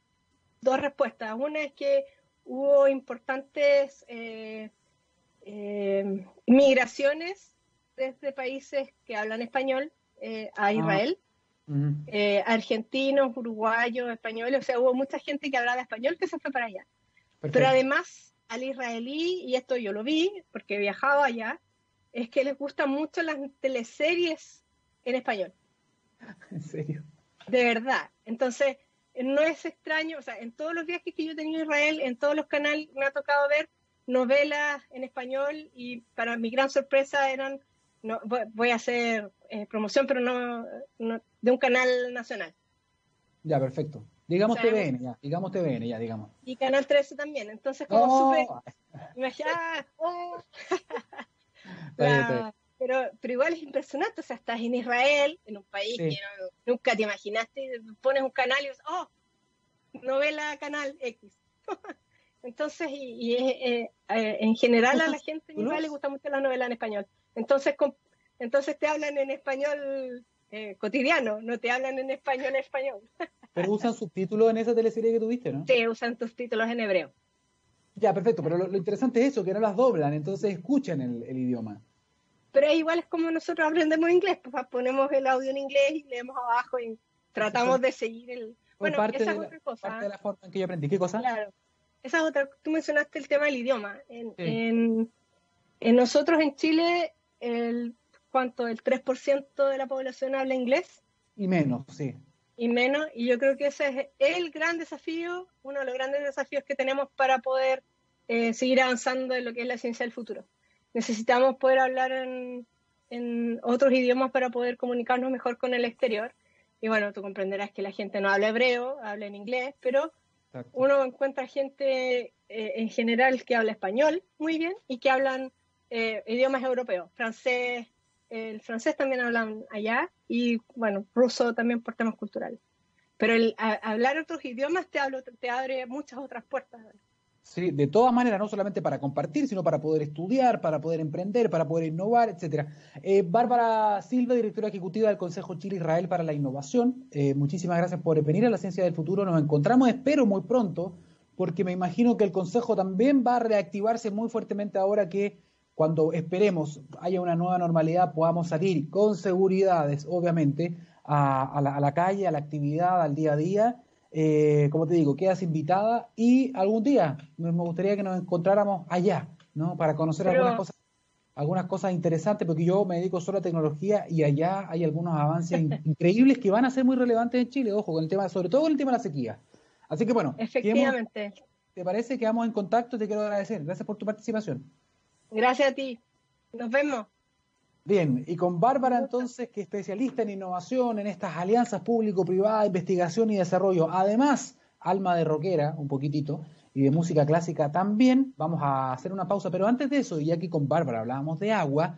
Speaker 2: dos respuestas. Una es que hubo importantes eh, migraciones desde países que hablan español a ah. Israel. argentinos, uruguayos, españoles, o sea, hubo mucha gente que hablaba español que se fue para allá. Pero además al israelí, y esto yo lo vi porque he viajado allá, es que les gustan mucho las teleseries en español. *laughs*
Speaker 1: ¿En serio?
Speaker 2: De verdad. Entonces, no es extraño, o sea, en todos los viajes que yo he tenido a Israel, en todos los canales me ha tocado ver novelas en español y para mi gran sorpresa eran, no, voy a hacer eh, promoción, pero no, de un canal nacional.
Speaker 1: Ya, perfecto. Digamos TVN, ya, digamos TVN, ya, digamos.
Speaker 2: Y Canal 13 también, entonces como oh. súper... Oh. pero, pero igual es impresionante, o sea, estás en Israel, en un país que nunca te imaginaste, pones un canal y dices, oh, novela Canal X. *laughs* entonces, y, eh, eh, en general a la gente en Israel le gusta mucho la novela en español. Entonces, entonces te hablan en español eh, cotidiano, no te hablan en español español. *laughs*
Speaker 1: Pero usan subtítulos en esa teleserie que tuviste, ¿no?
Speaker 2: Sí, usan subtítulos en hebreo.
Speaker 1: Ya, perfecto, pero lo, interesante es eso, que no las doblan, entonces escuchan el, idioma.
Speaker 2: Pero igual es como nosotros aprendemos inglés, pues ponemos el audio en inglés y leemos abajo y tratamos de seguir el...
Speaker 1: Bueno, esa es otra cosa. Parte de la forma en que yo aprendí. ¿Qué cosa?
Speaker 2: Claro. Esa es otra. Tú mencionaste el tema del idioma. En, en, nosotros en Chile, el ¿cuánto? ¿El 3% de la población habla inglés?
Speaker 1: Y menos, sí
Speaker 2: y menos. Y yo creo que ese es el gran desafío, uno de los grandes desafíos que tenemos para poder eh, seguir avanzando en lo que es la ciencia del futuro. Necesitamos poder hablar en, en, otros idiomas para poder comunicarnos mejor con el exterior. Y bueno, tú comprenderás que la gente no habla hebreo, habla en inglés, pero uno encuentra gente eh, en general que habla español muy bien y que hablan eh, idiomas europeos, francés, el francés también hablan allá y bueno, ruso también por temas culturales. Pero el hablar otros idiomas te, te abre muchas otras puertas.
Speaker 1: Sí, de todas maneras, no solamente para compartir, sino para poder estudiar, para poder emprender, para poder innovar, etcétera. Eh, Bárbara Silva, directora ejecutiva del Consejo Chile-Israel para la Innovación, eh, muchísimas gracias por venir a la Ciencia del Futuro. Nos encontramos, espero, muy pronto, porque me imagino que el Consejo también va a reactivarse muy fuertemente ahora que cuando esperemos haya una nueva normalidad podamos salir con seguridades, obviamente, a la calle, a la actividad, al día a día eh, como te digo, quedas invitada y algún día me gustaría que nos encontráramos allá, ¿no? Para conocer algunas cosas algunas cosas interesantes, porque yo me dedico solo a tecnología y allá hay algunos avances *laughs* increíbles que van a ser muy relevantes en Chile, ojo, con el tema, sobre todo con el tema de la sequía. Así que bueno,
Speaker 2: efectivamente.
Speaker 1: ¿Te parece que vamos en contacto? Te quiero agradecer. Gracias por tu participación.
Speaker 2: Gracias a ti. Nos vemos.
Speaker 1: Bien, y con Bárbara entonces, que es especialista en innovación, en estas alianzas público-privada, investigación y desarrollo, además, alma de rockera, un poquitito, y de música clásica también, vamos a hacer una pausa, pero antes de eso, y aquí con Bárbara hablábamos de agua,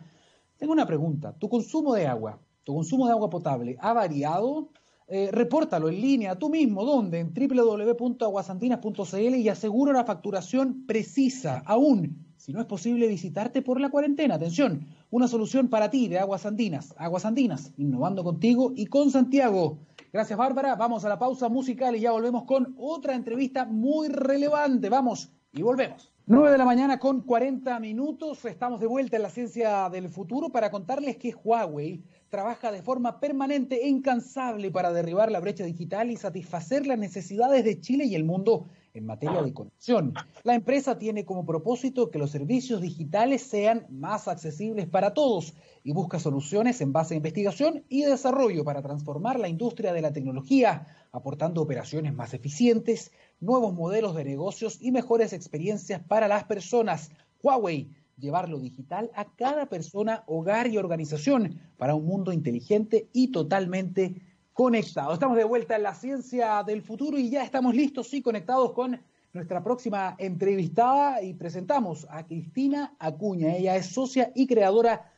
Speaker 1: tengo una pregunta, ¿tu consumo de agua, tu consumo de agua potable, ha variado? Eh, repórtalo en línea, tú mismo, ¿dónde? En www.aguasandinas.cl y asegura la facturación precisa, aún si no es posible visitarte por la cuarentena. Atención, una solución para ti de Aguas Andinas. Aguas Andinas, innovando contigo y con Santiago. Gracias, Bárbara. Vamos a la pausa musical y ya volvemos con otra entrevista muy relevante. Vamos y volvemos. 9 de la mañana con 40 minutos. Estamos de vuelta en la ciencia del futuro para contarles que Huawei trabaja de forma permanente e incansable para derribar la brecha digital y satisfacer las necesidades de Chile y el mundo en materia de conexión. La empresa tiene como propósito que los servicios digitales sean más accesibles para todos y busca soluciones en base a investigación y desarrollo para transformar la industria de la tecnología, aportando operaciones más eficientes, nuevos modelos de negocios y mejores experiencias para las personas. Huawei, llevar lo digital a cada persona, hogar y organización para un mundo inteligente y totalmente conectado. Estamos de vuelta en la ciencia del futuro y ya estamos listos y conectados con nuestra próxima entrevistada y presentamos a Cristina Acuña. Ella es socia y creadora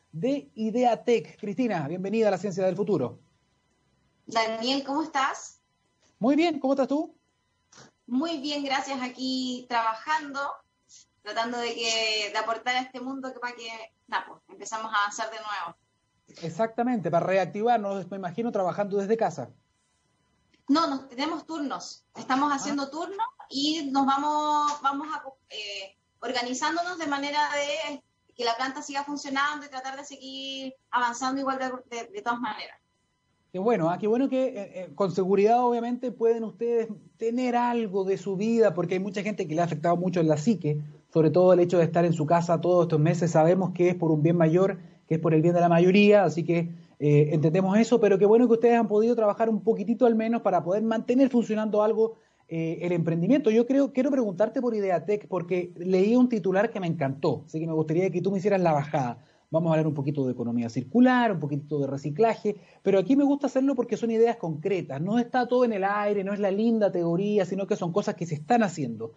Speaker 1: de
Speaker 3: de de de.
Speaker 1: Exactamente, para reactivarnos, me imagino, trabajando desde casa.
Speaker 3: No, nos, tenemos turnos. Estamos haciendo ah. turnos y nos vamos, vamos a, eh, organizándonos de manera de que la planta siga funcionando y tratar de seguir avanzando igual de, todas maneras.
Speaker 1: Qué bueno, ¿ah? qué bueno que eh, eh, con seguridad obviamente pueden ustedes tener algo de su vida, porque hay mucha gente que le ha afectado mucho en la psique, sobre todo el hecho de estar en su casa todos estos meses, sabemos que es por un bien mayor que es por el bien de la mayoría, así que eh, entendemos eso, pero qué bueno que ustedes han podido trabajar un poquitito al menos para poder mantener funcionando algo eh, el emprendimiento. Yo creo, quiero preguntarte por Ideatec, porque leí un titular que me encantó, así que me gustaría que tú me hicieras la bajada. Vamos a hablar un poquito de economía circular, un poquito de reciclaje, pero aquí me gusta hacerlo porque son ideas concretas, no está todo en el aire, no es la linda teoría, sino que son cosas que se están haciendo.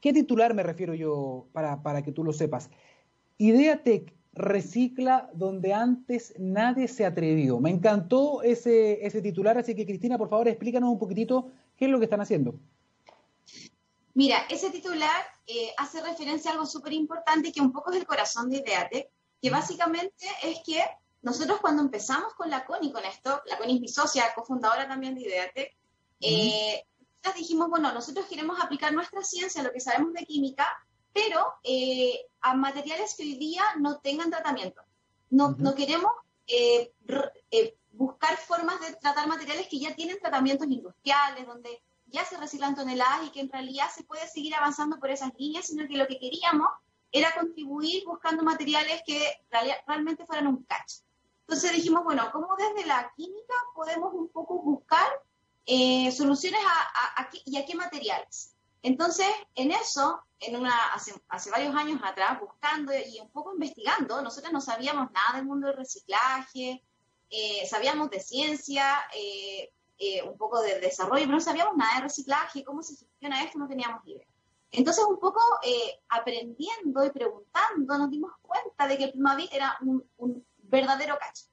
Speaker 1: ¿Qué titular me refiero yo para, para que tú lo sepas? Ideatec recicla donde antes nadie se atrevió. Me encantó ese, ese titular, así que Cristina, por favor, explícanos un poquitito qué es lo que están haciendo.
Speaker 3: Mira, ese titular eh, hace referencia a algo súper importante que un poco es el corazón de Ideatec, que básicamente es que nosotros cuando empezamos con la CONI con esto, la CONI es mi socia, cofundadora también de Ideatec, eh, dijimos, bueno, nosotros queremos aplicar nuestra ciencia, lo que sabemos de química, pero eh, a materiales que hoy día no tengan tratamiento. No, no queremos eh, eh, buscar formas de tratar materiales que ya tienen tratamientos industriales, donde ya se reciclan toneladas y que en realidad se puede seguir avanzando por esas líneas, sino que lo que queríamos era contribuir buscando materiales que realmente fueran un catch. Entonces dijimos, bueno, ¿cómo desde la química podemos un poco buscar soluciones a, y a qué materiales? Entonces, en eso, en una, hace, varios años atrás, buscando y un poco investigando, nosotros no sabíamos nada del mundo del reciclaje, eh, sabíamos de ciencia, eh, eh, un poco de desarrollo, pero no sabíamos nada de reciclaje, cómo se gestiona esto, no teníamos idea. Entonces, un poco aprendiendo y preguntando, nos dimos cuenta de que el Plumavit era un, verdadero cacho.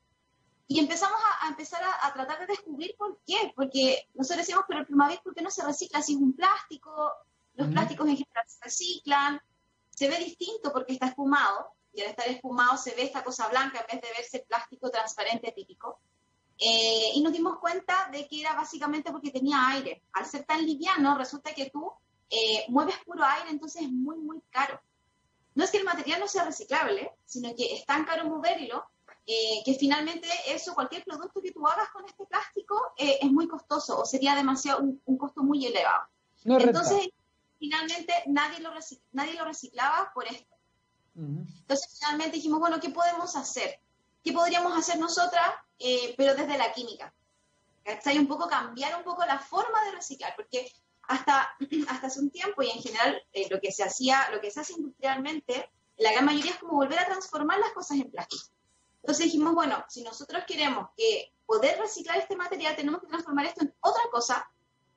Speaker 3: Y empezamos a, empezar a, tratar de descubrir por qué. Porque nosotros decíamos, pero el Plumavit, ¿por qué no se recicla si es un plástico? Los plásticos en general se reciclan. Se ve distinto porque está espumado. Y al estar espumado se ve esta cosa blanca en vez de verse plástico transparente típico. Eh, y nos dimos cuenta de que era básicamente porque tenía aire. Al ser tan liviano, resulta que tú eh, mueves puro aire, entonces es muy, muy caro. No es que el material no sea reciclable, sino que es tan caro moverlo eh, que finalmente eso, cualquier producto que tú hagas con este plástico es muy costoso o sería demasiado un, costo muy elevado. entonces, finalmente nadie lo, nadie lo reciclaba por esto. Entonces, finalmente dijimos, bueno, ¿qué podemos hacer? ¿Qué podríamos hacer nosotras eh, pero desde la química. ¿Cachai? Un poco cambiar un poco la forma de reciclar, porque hasta, *clears throat* hasta hace un tiempo y en general eh, lo que se hacía, lo que se hace industrialmente, la gran mayoría es como volver a transformar las cosas en plástico. Entonces dijimos, bueno, si nosotros queremos que poder reciclar este material, tenemos que transformar esto en otra cosa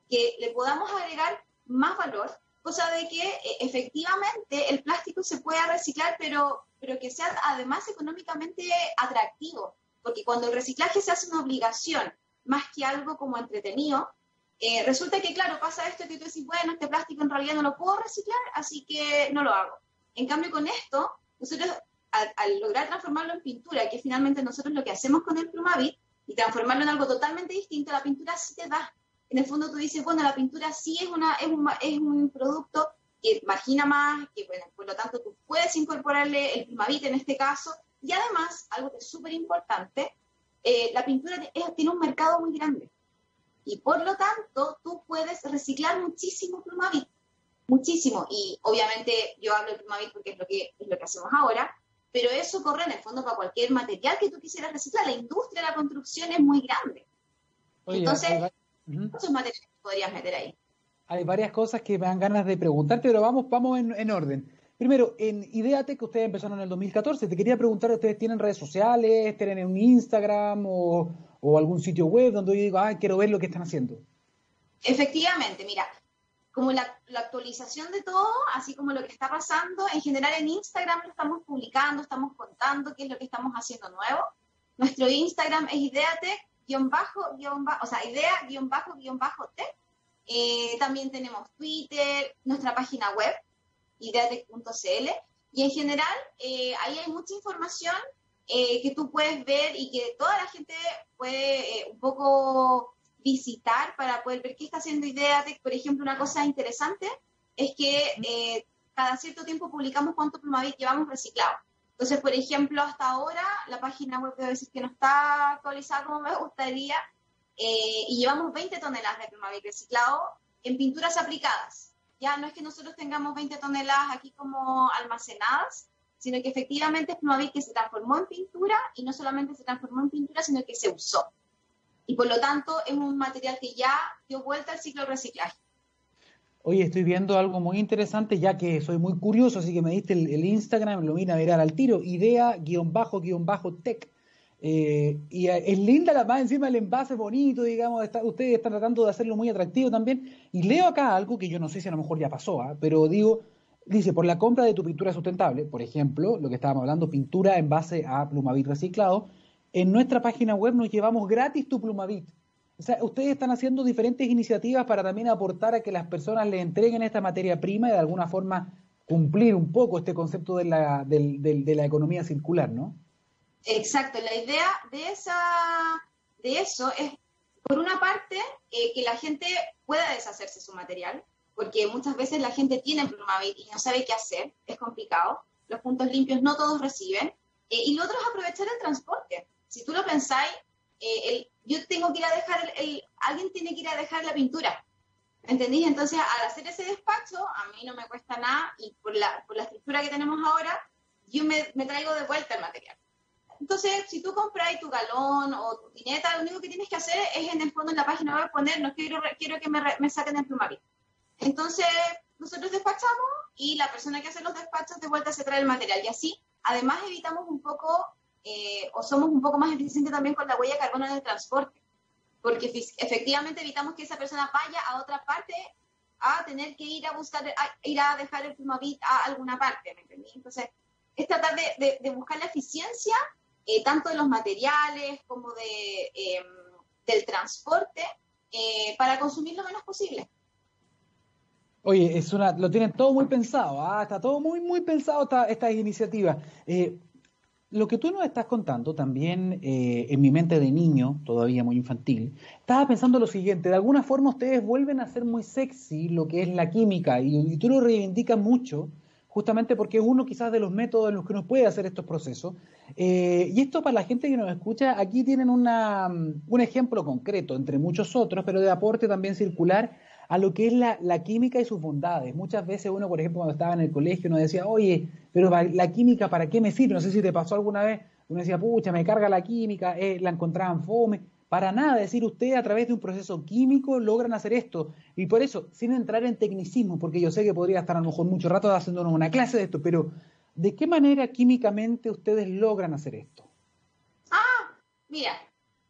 Speaker 3: que le podamos agregar más valor, cosa de que eh, efectivamente el plástico se pueda reciclar, pero, pero que sea además económicamente atractivo porque cuando el reciclaje se hace una obligación más que algo como entretenido, eh, resulta que, claro, pasa esto que tú decís, bueno, este plástico en realidad no lo puedo reciclar, así que no lo hago. En cambio, con esto, nosotros, al, lograr transformarlo en pintura, que finalmente nosotros lo que hacemos con el Plumavit, y transformarlo en algo totalmente distinto, la pintura sí te da. En el fondo tú dices, bueno, la pintura sí es, una, es, un, es un producto que margina más, que bueno, por lo tanto tú puedes incorporarle el Plumavit en este caso, y además, algo que es súper importante, eh, la pintura tiene un mercado muy grande. Y por lo tanto, tú puedes reciclar muchísimo plumavit, muchísimo. Y obviamente yo hablo de plumavit porque es lo que, es lo que hacemos ahora, pero eso corre en el fondo para cualquier material que tú quisieras reciclar. La industria de la construcción es muy grande. Entonces, muchos materiales podrías meter ahí.
Speaker 1: Hay varias cosas que me dan ganas de preguntarte, pero vamos, vamos en orden. Primero, en Ideate, que ustedes empezaron en el 2014, te quería preguntar, ¿ustedes tienen redes sociales, tienen un Instagram o, algún sitio web donde yo digo, ah, quiero ver lo que están haciendo?
Speaker 3: Efectivamente, mira, como la, actualización de todo, así como lo que está pasando, en general en Instagram lo estamos publicando, estamos contando qué es lo que estamos haciendo nuevo. Nuestro Instagram es ideate guion bajo, guion o sea, idea guion bajo, guion bajo te. Eh, también tenemos Twitter, nuestra página web, ideatec.cl y en general eh, ahí hay mucha información eh, que tú puedes ver y que toda la gente puede eh, un poco visitar para poder ver qué está haciendo Ideatec. Por ejemplo, una cosa interesante es que cada cierto tiempo publicamos cuánto plumavit llevamos reciclado. Entonces, por ejemplo, hasta ahora la página web debe decir que no está actualizada como me gustaría y llevamos 20 toneladas de plumavit reciclado en pinturas aplicadas ya no es que nosotros tengamos 20 toneladas aquí como almacenadas, sino que efectivamente es Plumavit que se transformó en pintura y no solamente se transformó en pintura, sino que se usó. Y por lo tanto es un material que ya dio vuelta al ciclo de reciclaje.
Speaker 1: Oye, estoy viendo algo muy interesante, ya que soy muy curioso, así que me diste el, Instagram, lo vine a mirar al tiro, idea-tech. Eh, y eh, es linda la más encima el envase bonito, digamos, ustedes están tratando de hacerlo muy atractivo también. Y leo acá algo que yo no sé si a lo mejor ya pasó, ¿ah? pero digo, dice, por la compra de tu pintura sustentable, por ejemplo, lo que estábamos hablando, pintura en base a plumavit reciclado, en nuestra página web nos llevamos gratis tu plumavit. O sea, ustedes están haciendo diferentes iniciativas para también aportar a que las personas le entreguen esta materia prima y de alguna forma cumplir un poco este concepto de la, economía circular, ¿no?
Speaker 3: Exacto, la idea de, esa, de eso es, por una parte, eh, que la gente pueda deshacerse su material, porque muchas veces la gente tiene plumavit y no sabe qué hacer, es complicado, los puntos limpios no todos reciben, eh, y lo otro es aprovechar el transporte. Si tú lo pensáis, eh, yo tengo que ir a dejar, el, alguien tiene que ir a dejar la pintura, ¿entendís? Entonces, al hacer ese despacho, a mí no me cuesta nada, y por la, por la estructura que tenemos ahora, yo me, me traigo de vuelta el material. Entonces, si tú compras tu galón o tu tineta, lo único que tienes que hacer es en el fondo en la página web poner, no quiero, quiero que me, me saquen el plumavit. Entonces, nosotros despachamos y la persona que hace los despachos de vuelta se trae el material. Y así, además, evitamos un poco eh, o somos un poco más eficientes también con la huella de carbono en el transporte. porque efectivamente evitamos que esa persona vaya a otra parte a tener que ir a buscar, ir a dejar el Plumavit a alguna parte. Entonces, es tratar de, buscar la eficiencia eh, tanto de los materiales como de, em, del transporte eh, para consumir lo menos posible.
Speaker 1: Oye, es una, lo tienen todo muy pensado, ¿ah? está todo muy, muy pensado esta, esta iniciativa. Eh, lo que tú nos estás contando también eh, en mi mente de niño, todavía muy infantil, estaba pensando lo siguiente, de alguna forma ustedes vuelven a ser muy sexy lo que es la química y, tú lo reivindicas mucho, justamente porque es uno quizás de los métodos en los que uno puede hacer estos procesos. Eh, y esto para la gente que nos escucha, aquí tienen una, un ejemplo concreto, entre muchos otros, pero de aporte también circular a lo que es la, química y sus bondades. Muchas veces uno, por ejemplo, cuando estaba en el colegio, uno decía, oye, pero la química, ¿para qué me sirve? No sé si te pasó alguna vez, uno decía, pucha, me carga la química, eh, la encontraban fome. Para nada, decir, ustedes a través de un proceso químico logran hacer esto. Y por eso, sin entrar en tecnicismo, porque yo sé que podría estar a lo mejor mucho rato haciéndonos una clase de esto, pero ¿de qué manera químicamente ustedes logran hacer esto?
Speaker 3: Ah, mira,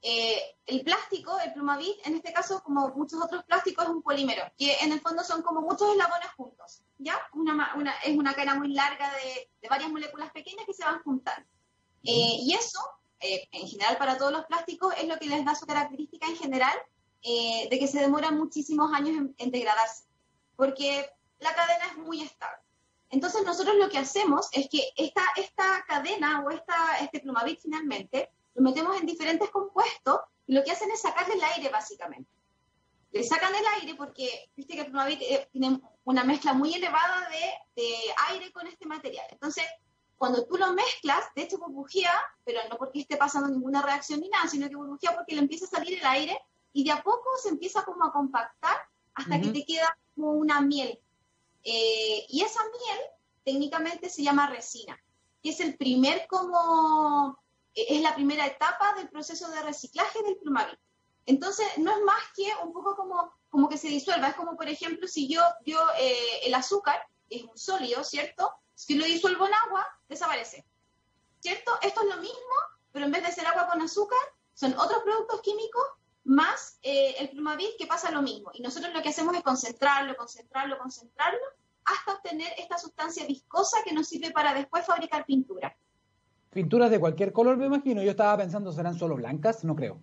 Speaker 3: eh, el plástico, el plumavit, en este caso, como muchos otros plásticos, es un polímero, que en el fondo son como muchos eslabones juntos, ¿ya? Es una cadena muy larga de, varias moléculas pequeñas que se van juntando. Eh, y eso, eh, en general para todos los plásticos, es lo que les da su característica en general de que se demoran muchísimos años en, degradarse, porque la cadena es muy estable. Entonces nosotros lo que hacemos es que esta, esta cadena o esta, este plumavit finalmente lo metemos en diferentes compuestos y lo que hacen es sacarle el aire básicamente. Le sacan el aire porque, viste que el Plumavit eh, tiene una mezcla muy elevada de, de, aire con este material. Entonces, cuando tú lo mezclas, de hecho burbujea, pero no porque esté pasando ninguna reacción ni nada, sino que burbujea porque le empieza a salir el aire y de a poco se empieza como a compactar hasta que te queda como una miel. Eh, y esa miel técnicamente se llama resina, que es el primer como es la primera etapa del proceso de reciclaje del plumavit. Entonces, no es más que un poco como, como que se disuelva. Es como, por ejemplo, si yo, yo eh, el azúcar es un sólido, ¿cierto? Si lo disuelvo en agua, desaparece. ¿Cierto? Esto es lo mismo, pero en vez de ser agua con azúcar, son otros productos químicos más eh, el plumavit que pasa lo mismo. Y nosotros lo que hacemos es concentrarlo, concentrarlo, concentrarlo, hasta obtener esta sustancia viscosa que nos sirve para después fabricar pintura.
Speaker 1: Pinturas de cualquier color, me imagino. Yo estaba pensando, ¿serán solo blancas? No creo.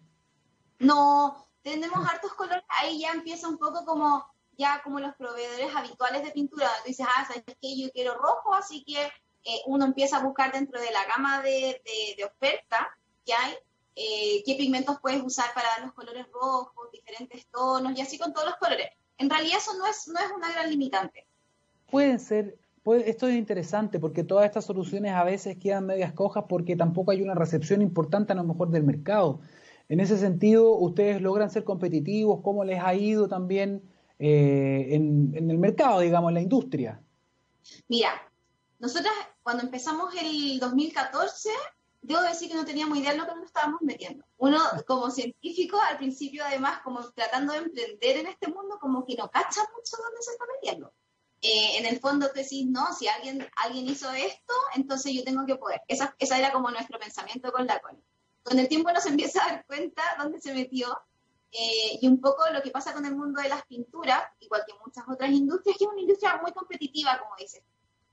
Speaker 3: No, tenemos hartos colores. Ahí ya empieza un poco como ya como los proveedores habituales de pintura. Tú dices, ah, ¿sabes qué? Yo quiero rojo, así que eh, uno empieza a buscar dentro de la gama de, de, oferta que hay, eh, qué pigmentos puedes usar para dar los colores rojos, diferentes tonos, y así con todos los colores. En realidad eso no es, no es una gran limitante.
Speaker 1: Pueden ser pues esto es interesante porque todas estas soluciones a veces quedan medias cojas porque tampoco hay una recepción importante a lo mejor del mercado. En ese sentido, ustedes logran ser competitivos, ¿cómo les ha ido también eh, en, el mercado, digamos, en la industria?
Speaker 3: Mira, nosotros cuando empezamos el 2014, debo decir que no teníamos idea de lo que nos estábamos metiendo. Uno como científico, al principio además, como tratando de emprender en este mundo, como que no cacha mucho dónde se está metiendo. Eh, en el fondo tú decís, no, si alguien, alguien hizo esto, entonces yo tengo que poder. Esa, esa era como nuestro pensamiento con la CONI. Con el tiempo nos empieza a dar cuenta dónde se metió eh, y un poco lo que pasa con el mundo de las pinturas, igual que muchas otras industrias, que es una industria muy competitiva, como dices.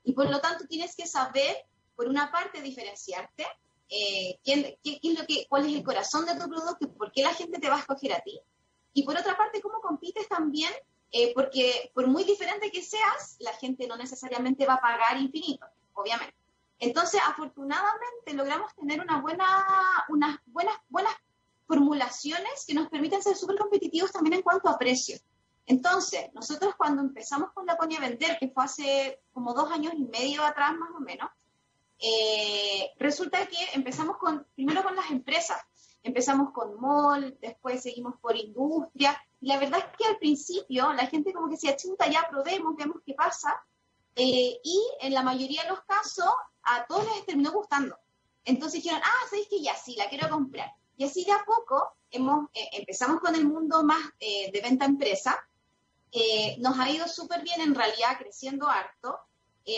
Speaker 3: Y por lo tanto tienes que saber, por una parte, diferenciarte, eh, quién, qué, es lo que, cuál es el corazón de tu producto por qué la gente te va a escoger a ti. Y por otra parte, cómo compites también eh, porque por muy diferente que seas, la gente no necesariamente va a pagar infinito, obviamente. Entonces, afortunadamente, logramos tener una buena, unas buenas, buenas formulaciones que nos permiten ser súper competitivos también en cuanto a precio. Entonces, nosotros cuando empezamos con la Pony a vender, que fue hace como dos años y medio atrás más o menos, eh, resulta que empezamos con, primero con las empresas, empezamos con mall, después seguimos por industria, la verdad es que al principio la gente como que se achunta, ya probemos, vemos qué pasa. Eh, y en la mayoría de los casos a todos les terminó gustando. Entonces dijeron, ah, ¿sabéis que ya sí, la quiero comprar? Y así de a poco hemos, eh, empezamos con el mundo más eh, de venta empresa. nos ha ido súper bien, en realidad, creciendo harto.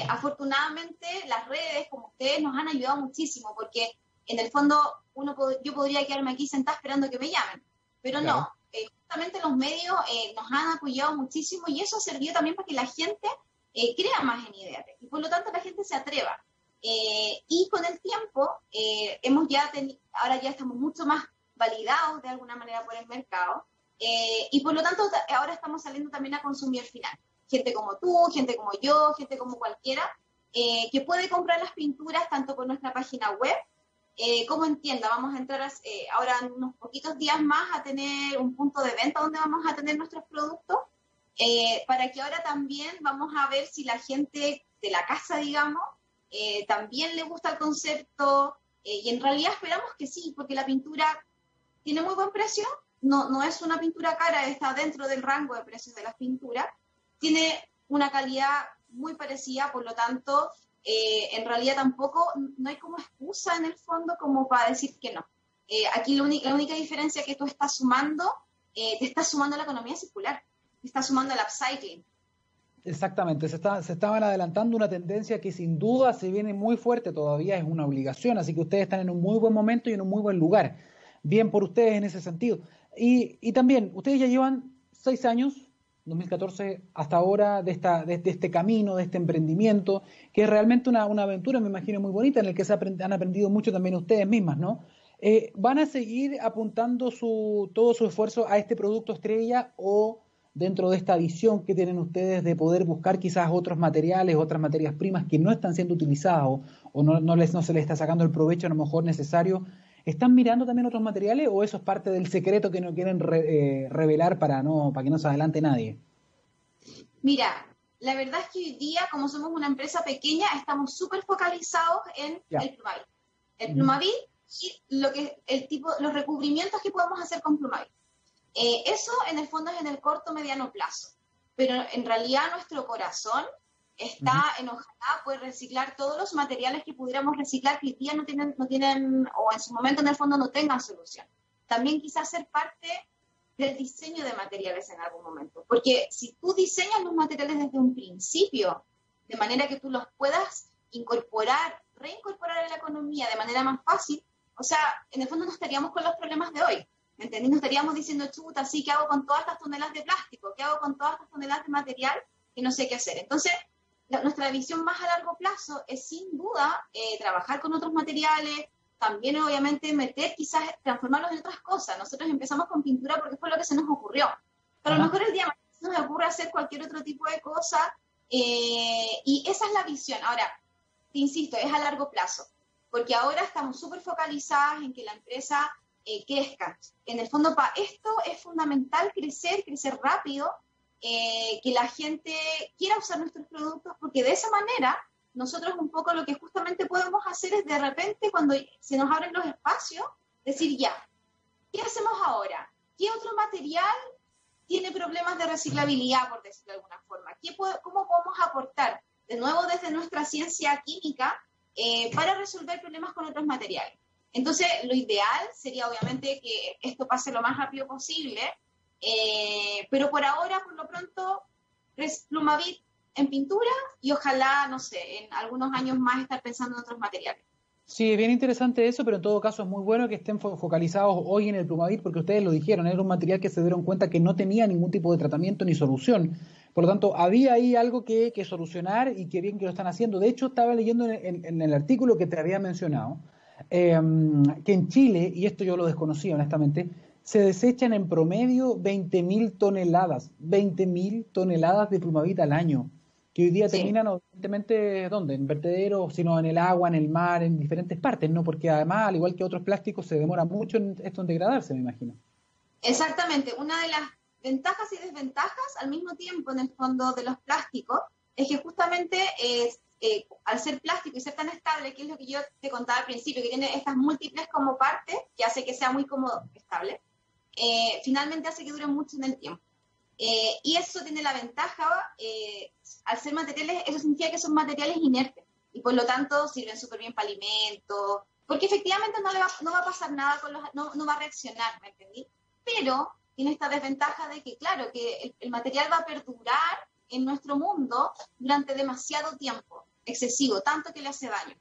Speaker 3: afortunadamente, las redes como ustedes nos han ayudado muchísimo porque en el fondo uno yo podría quedarme aquí sentada esperando que me llamen Pero no, eh, justamente los medios eh, nos han apoyado muchísimo y eso servido también para que la gente eh, crea más en Ideate y por lo tanto la gente se atreva. y con el tiempo, hemos ya ahora ya estamos mucho más validados de alguna manera por el mercado y por lo tanto ahora estamos saliendo también a consumir final. Gente como tú, gente como yo, gente como cualquiera, que puede comprar las pinturas tanto por nuestra página web eh, como entienda, vamos a entrar eh, ahora en unos poquitos días más a tener un punto de venta donde vamos a tener nuestros productos, eh, para que ahora también vamos a ver si la gente de la casa, digamos, eh, también le gusta el concepto, y en realidad esperamos que sí, porque la pintura tiene muy buen precio, no, no es una pintura cara, está dentro del rango de precios de las pinturas, tiene una calidad muy parecida, por lo tanto, eh, en realidad tampoco, no hay como excusa en el fondo como para decir que no. Eh, aquí la, la, única diferencia que tú estás sumando, eh, te estás sumando a la economía circular, te estás sumando al upcycling.
Speaker 1: Exactamente, se, está, se estaban adelantando una tendencia que sin duda se viene muy fuerte, todavía es una obligación, así que ustedes están en un muy buen momento y en un muy buen lugar. Bien por ustedes en ese sentido. Y, y también, ustedes ya llevan seis años 2014 hasta ahora de, esta, de, este camino, de este emprendimiento, que es realmente una, aventura, me imagino, muy bonita, en el que se han aprendido mucho también ustedes mismas, ¿no? Eh, ¿Van a seguir apuntando su, todo su esfuerzo a este producto estrella o dentro de esta visión que tienen ustedes de poder buscar quizás otros materiales, otras materias primas que no están siendo utilizadas o, no, no, les, no se les está sacando el provecho a lo mejor necesario ¿Están mirando también otros materiales o eso es parte del secreto que no quieren eh, revelar para, no, para que no se adelante nadie?
Speaker 3: Mira, la verdad es que hoy día, como somos una empresa pequeña, estamos súper focalizados en el plumavit. El plumavit y lo que, el tipo, los recubrimientos que podemos hacer con plumavit. Eh, eso en el fondo es en el corto mediano plazo, pero en realidad nuestro corazón está enojada, puede reciclar todos los materiales que pudiéramos reciclar que hoy día no tienen, no tienen, o en su momento en el fondo no tengan solución. También quizás ser parte del diseño de materiales en algún momento. Porque si tú diseñas los materiales desde un principio, de manera que tú los puedas incorporar, reincorporar en la economía de manera más fácil, o sea, en el fondo no estaríamos con los problemas de hoy. ¿Me entendí? No estaríamos diciendo, chuta, sí, ¿qué hago con todas estas toneladas de plástico? ¿Qué hago con todas estas toneladas de material? que no sé qué hacer. Entonces, nuestra visión más a largo plazo es sin duda eh, trabajar con otros materiales, también obviamente meter, quizás transformarlos en otras cosas. Nosotros empezamos con pintura porque fue lo que se nos ocurrió. Pero a lo mejor el día más nos ocurre hacer cualquier otro tipo de cosa eh, y esa es la visión. Ahora, te insisto, es a largo plazo, porque ahora estamos súper focalizadas en que la empresa eh, crezca. En el fondo, para esto es fundamental crecer, crecer rápido eh, que la gente quiera usar nuestros productos, porque de esa manera nosotros un poco lo que justamente podemos hacer es de repente cuando se nos abren los espacios, decir ya, ¿qué hacemos ahora? ¿Qué otro material tiene problemas de reciclabilidad, por decirlo de alguna forma? ¿Qué ¿Cómo podemos aportar, de nuevo desde nuestra ciencia química, eh, para resolver problemas con otros materiales? Entonces, lo ideal sería obviamente que esto pase lo más rápido posible, eh, pero por ahora, por lo pronto, Plumavit en pintura y ojalá, no sé, en algunos años más estar pensando en otros materiales.
Speaker 1: Sí, es bien interesante eso, pero en todo caso es muy bueno que estén focalizados hoy en el Plumavit porque ustedes lo dijeron, era un material que se dieron cuenta que no tenía ningún tipo de tratamiento ni solución. Por lo tanto, había ahí algo que, solucionar y qué bien que lo están haciendo. De hecho, estaba leyendo en, el artículo que te había mencionado, eh, que en Chile, y esto yo lo desconocía honestamente, se desechan en promedio 20.000 toneladas, 20.000 toneladas de plumavita al año, que hoy día terminan evidentemente, ¿dónde? En vertederos, sino en el agua, en el mar, en diferentes partes, ¿no? Porque además, al igual que otros plásticos, se demora mucho en esto en degradarse, me imagino.
Speaker 3: Exactamente, una de las ventajas y desventajas al mismo tiempo en el fondo de los plásticos es que justamente es, eh, al ser plástico y ser tan estable, que es lo que yo te contaba al principio, que tiene estas múltiples como partes, que hace que sea muy cómodo, estable, eh, finalmente hace que dure mucho en el tiempo. Eh, y eso tiene la ventaja, eh, al ser materiales, eso significa que son materiales inertes y por lo tanto sirven súper bien para alimentos, porque efectivamente no, le va, no va a pasar nada con los, no, no va a reaccionar, ¿me entendí? Pero tiene esta desventaja de que, claro, que el, el, material va a perdurar en nuestro mundo durante demasiado tiempo, excesivo, tanto que le hace daño.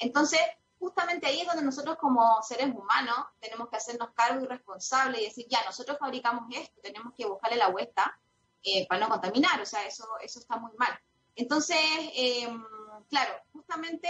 Speaker 3: entonces, justamente ahí es donde nosotros como seres humanos tenemos que hacernos cargo y responsables y decir, ya, nosotros fabricamos esto, tenemos que buscarle la vuelta eh, para no contaminar, o sea, eso, eso está muy mal. Entonces, em, claro, justamente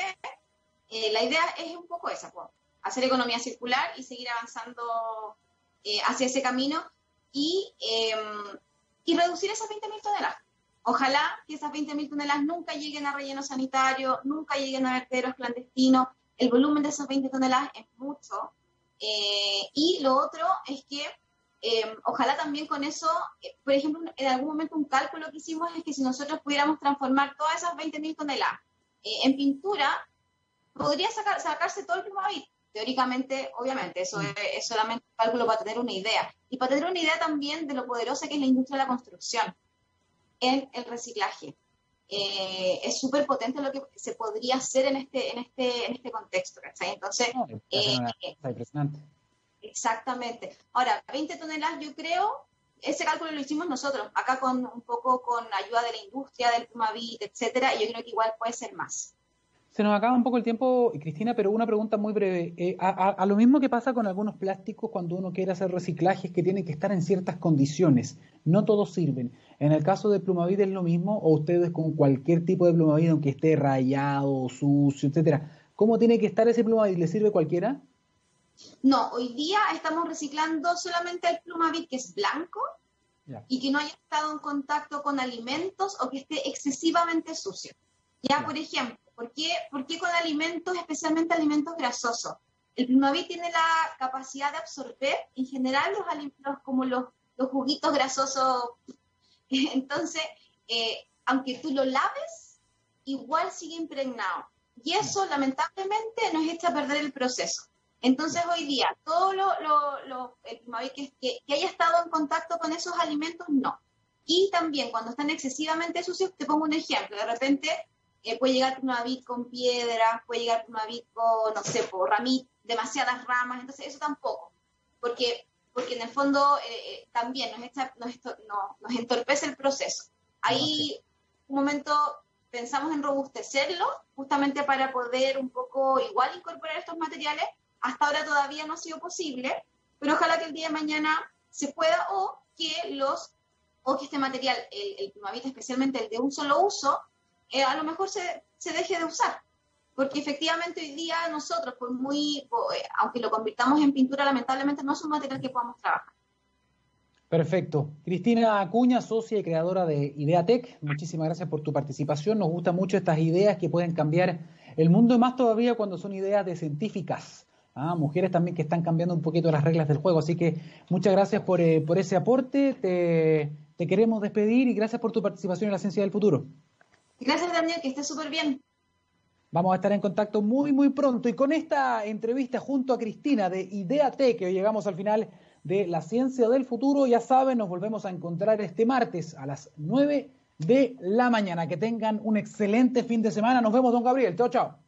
Speaker 3: eh, la idea es un poco esa, pues, hacer economía circular y seguir avanzando eh, hacia ese camino y, em, y reducir esas 20.000 toneladas. Ojalá que esas 20.000 toneladas nunca lleguen a relleno sanitario, nunca lleguen a vertederos clandestinos. El volumen de esas 20 toneladas es mucho. Eh, y lo otro es que em, ojalá también con eso, por ejemplo, en algún momento un cálculo que hicimos es que si nosotros pudiéramos transformar todas esas 20.000 toneladas en pintura, podría sacarse todo el Plumavit. Teóricamente, obviamente, eso mm. es, solamente un cálculo para tener una idea. Y para tener una idea también de lo poderosa que es la industria de la construcción en el reciclaje. Eh, es súper potente lo que se podría hacer en este, en este, en este contexto. Entonces, eh, impresionante. Exactamente. Ahora, 20 toneladas, yo creo, ese cálculo lo hicimos nosotros, acá con un poco con ayuda de la industria, del Plumavit, etcétera, y yo creo que igual puede ser más.
Speaker 1: Se nos acaba un poco el tiempo, Cristina, pero una pregunta muy breve. Eh, a, lo mismo que pasa con algunos plásticos cuando uno quiere hacer reciclajes que tienen que estar en ciertas condiciones. No todos sirven. En el caso de Plumavit es lo mismo, o ustedes con cualquier tipo de Plumavit, aunque esté rayado, sucio, etcétera. ¿Cómo tiene que estar ese Plumavit? ¿Le sirve cualquiera?
Speaker 3: No, hoy día estamos reciclando solamente el Plumavit que es blanco y que no haya estado en contacto con alimentos o que esté excesivamente sucio. Ya, por ejemplo, ¿Por qué, con alimentos, especialmente alimentos grasosos? El Plumavit tiene la capacidad de absorber en general los alimentos como los, juguitos grasosos. *laughs* Entonces, eh, aunque tú lo laves, igual sigue impregnado. Y eso, lamentablemente, nos echa a perder el proceso. Entonces, hoy día, todo lo, el Plumavit que, que, haya estado en contacto con esos alimentos, no. Y también, cuando están excesivamente sucios, te pongo un ejemplo. De repente, eh, puede llegar una vid con piedras, puede llegar una vid con, no sé, por ramit, demasiadas ramas, entonces eso tampoco, porque, porque en el fondo eh, eh, también nos, nos, entorpece el proceso. Ahí un momento pensamos en robustecerlo, justamente para poder un poco igual incorporar estos materiales. Hasta ahora todavía no ha sido posible, pero ojalá que el día de mañana se pueda o que los o que este material, el, el especialmente el de un solo uso, eh, a lo mejor se, deje de usar. Porque efectivamente hoy día nosotros, muy, eh, aunque lo convirtamos en pintura, lamentablemente no es un material que podamos trabajar.
Speaker 1: Perfecto. Cristina Acuña, socia y creadora de Ideatec, muchísimas gracias por tu participación. Nos gustan mucho estas ideas que pueden cambiar el mundo, más todavía cuando son ideas de científicas. ¿ah? mujeres también que están cambiando un poquito las reglas del juego. Así que muchas gracias por, eh, ese aporte. Te, te queremos despedir y gracias por tu participación en la Ciencia del Futuro.
Speaker 3: Gracias, Daniel, que esté súper bien.
Speaker 1: Vamos a estar en contacto muy, muy pronto. Y con esta entrevista junto a Cristina de Ideate, que hoy llegamos al final de la ciencia del futuro, ya saben, nos volvemos a encontrar este martes a las 9 de la mañana. Que tengan un excelente fin de semana. Nos vemos, don Gabriel. Chao, chao.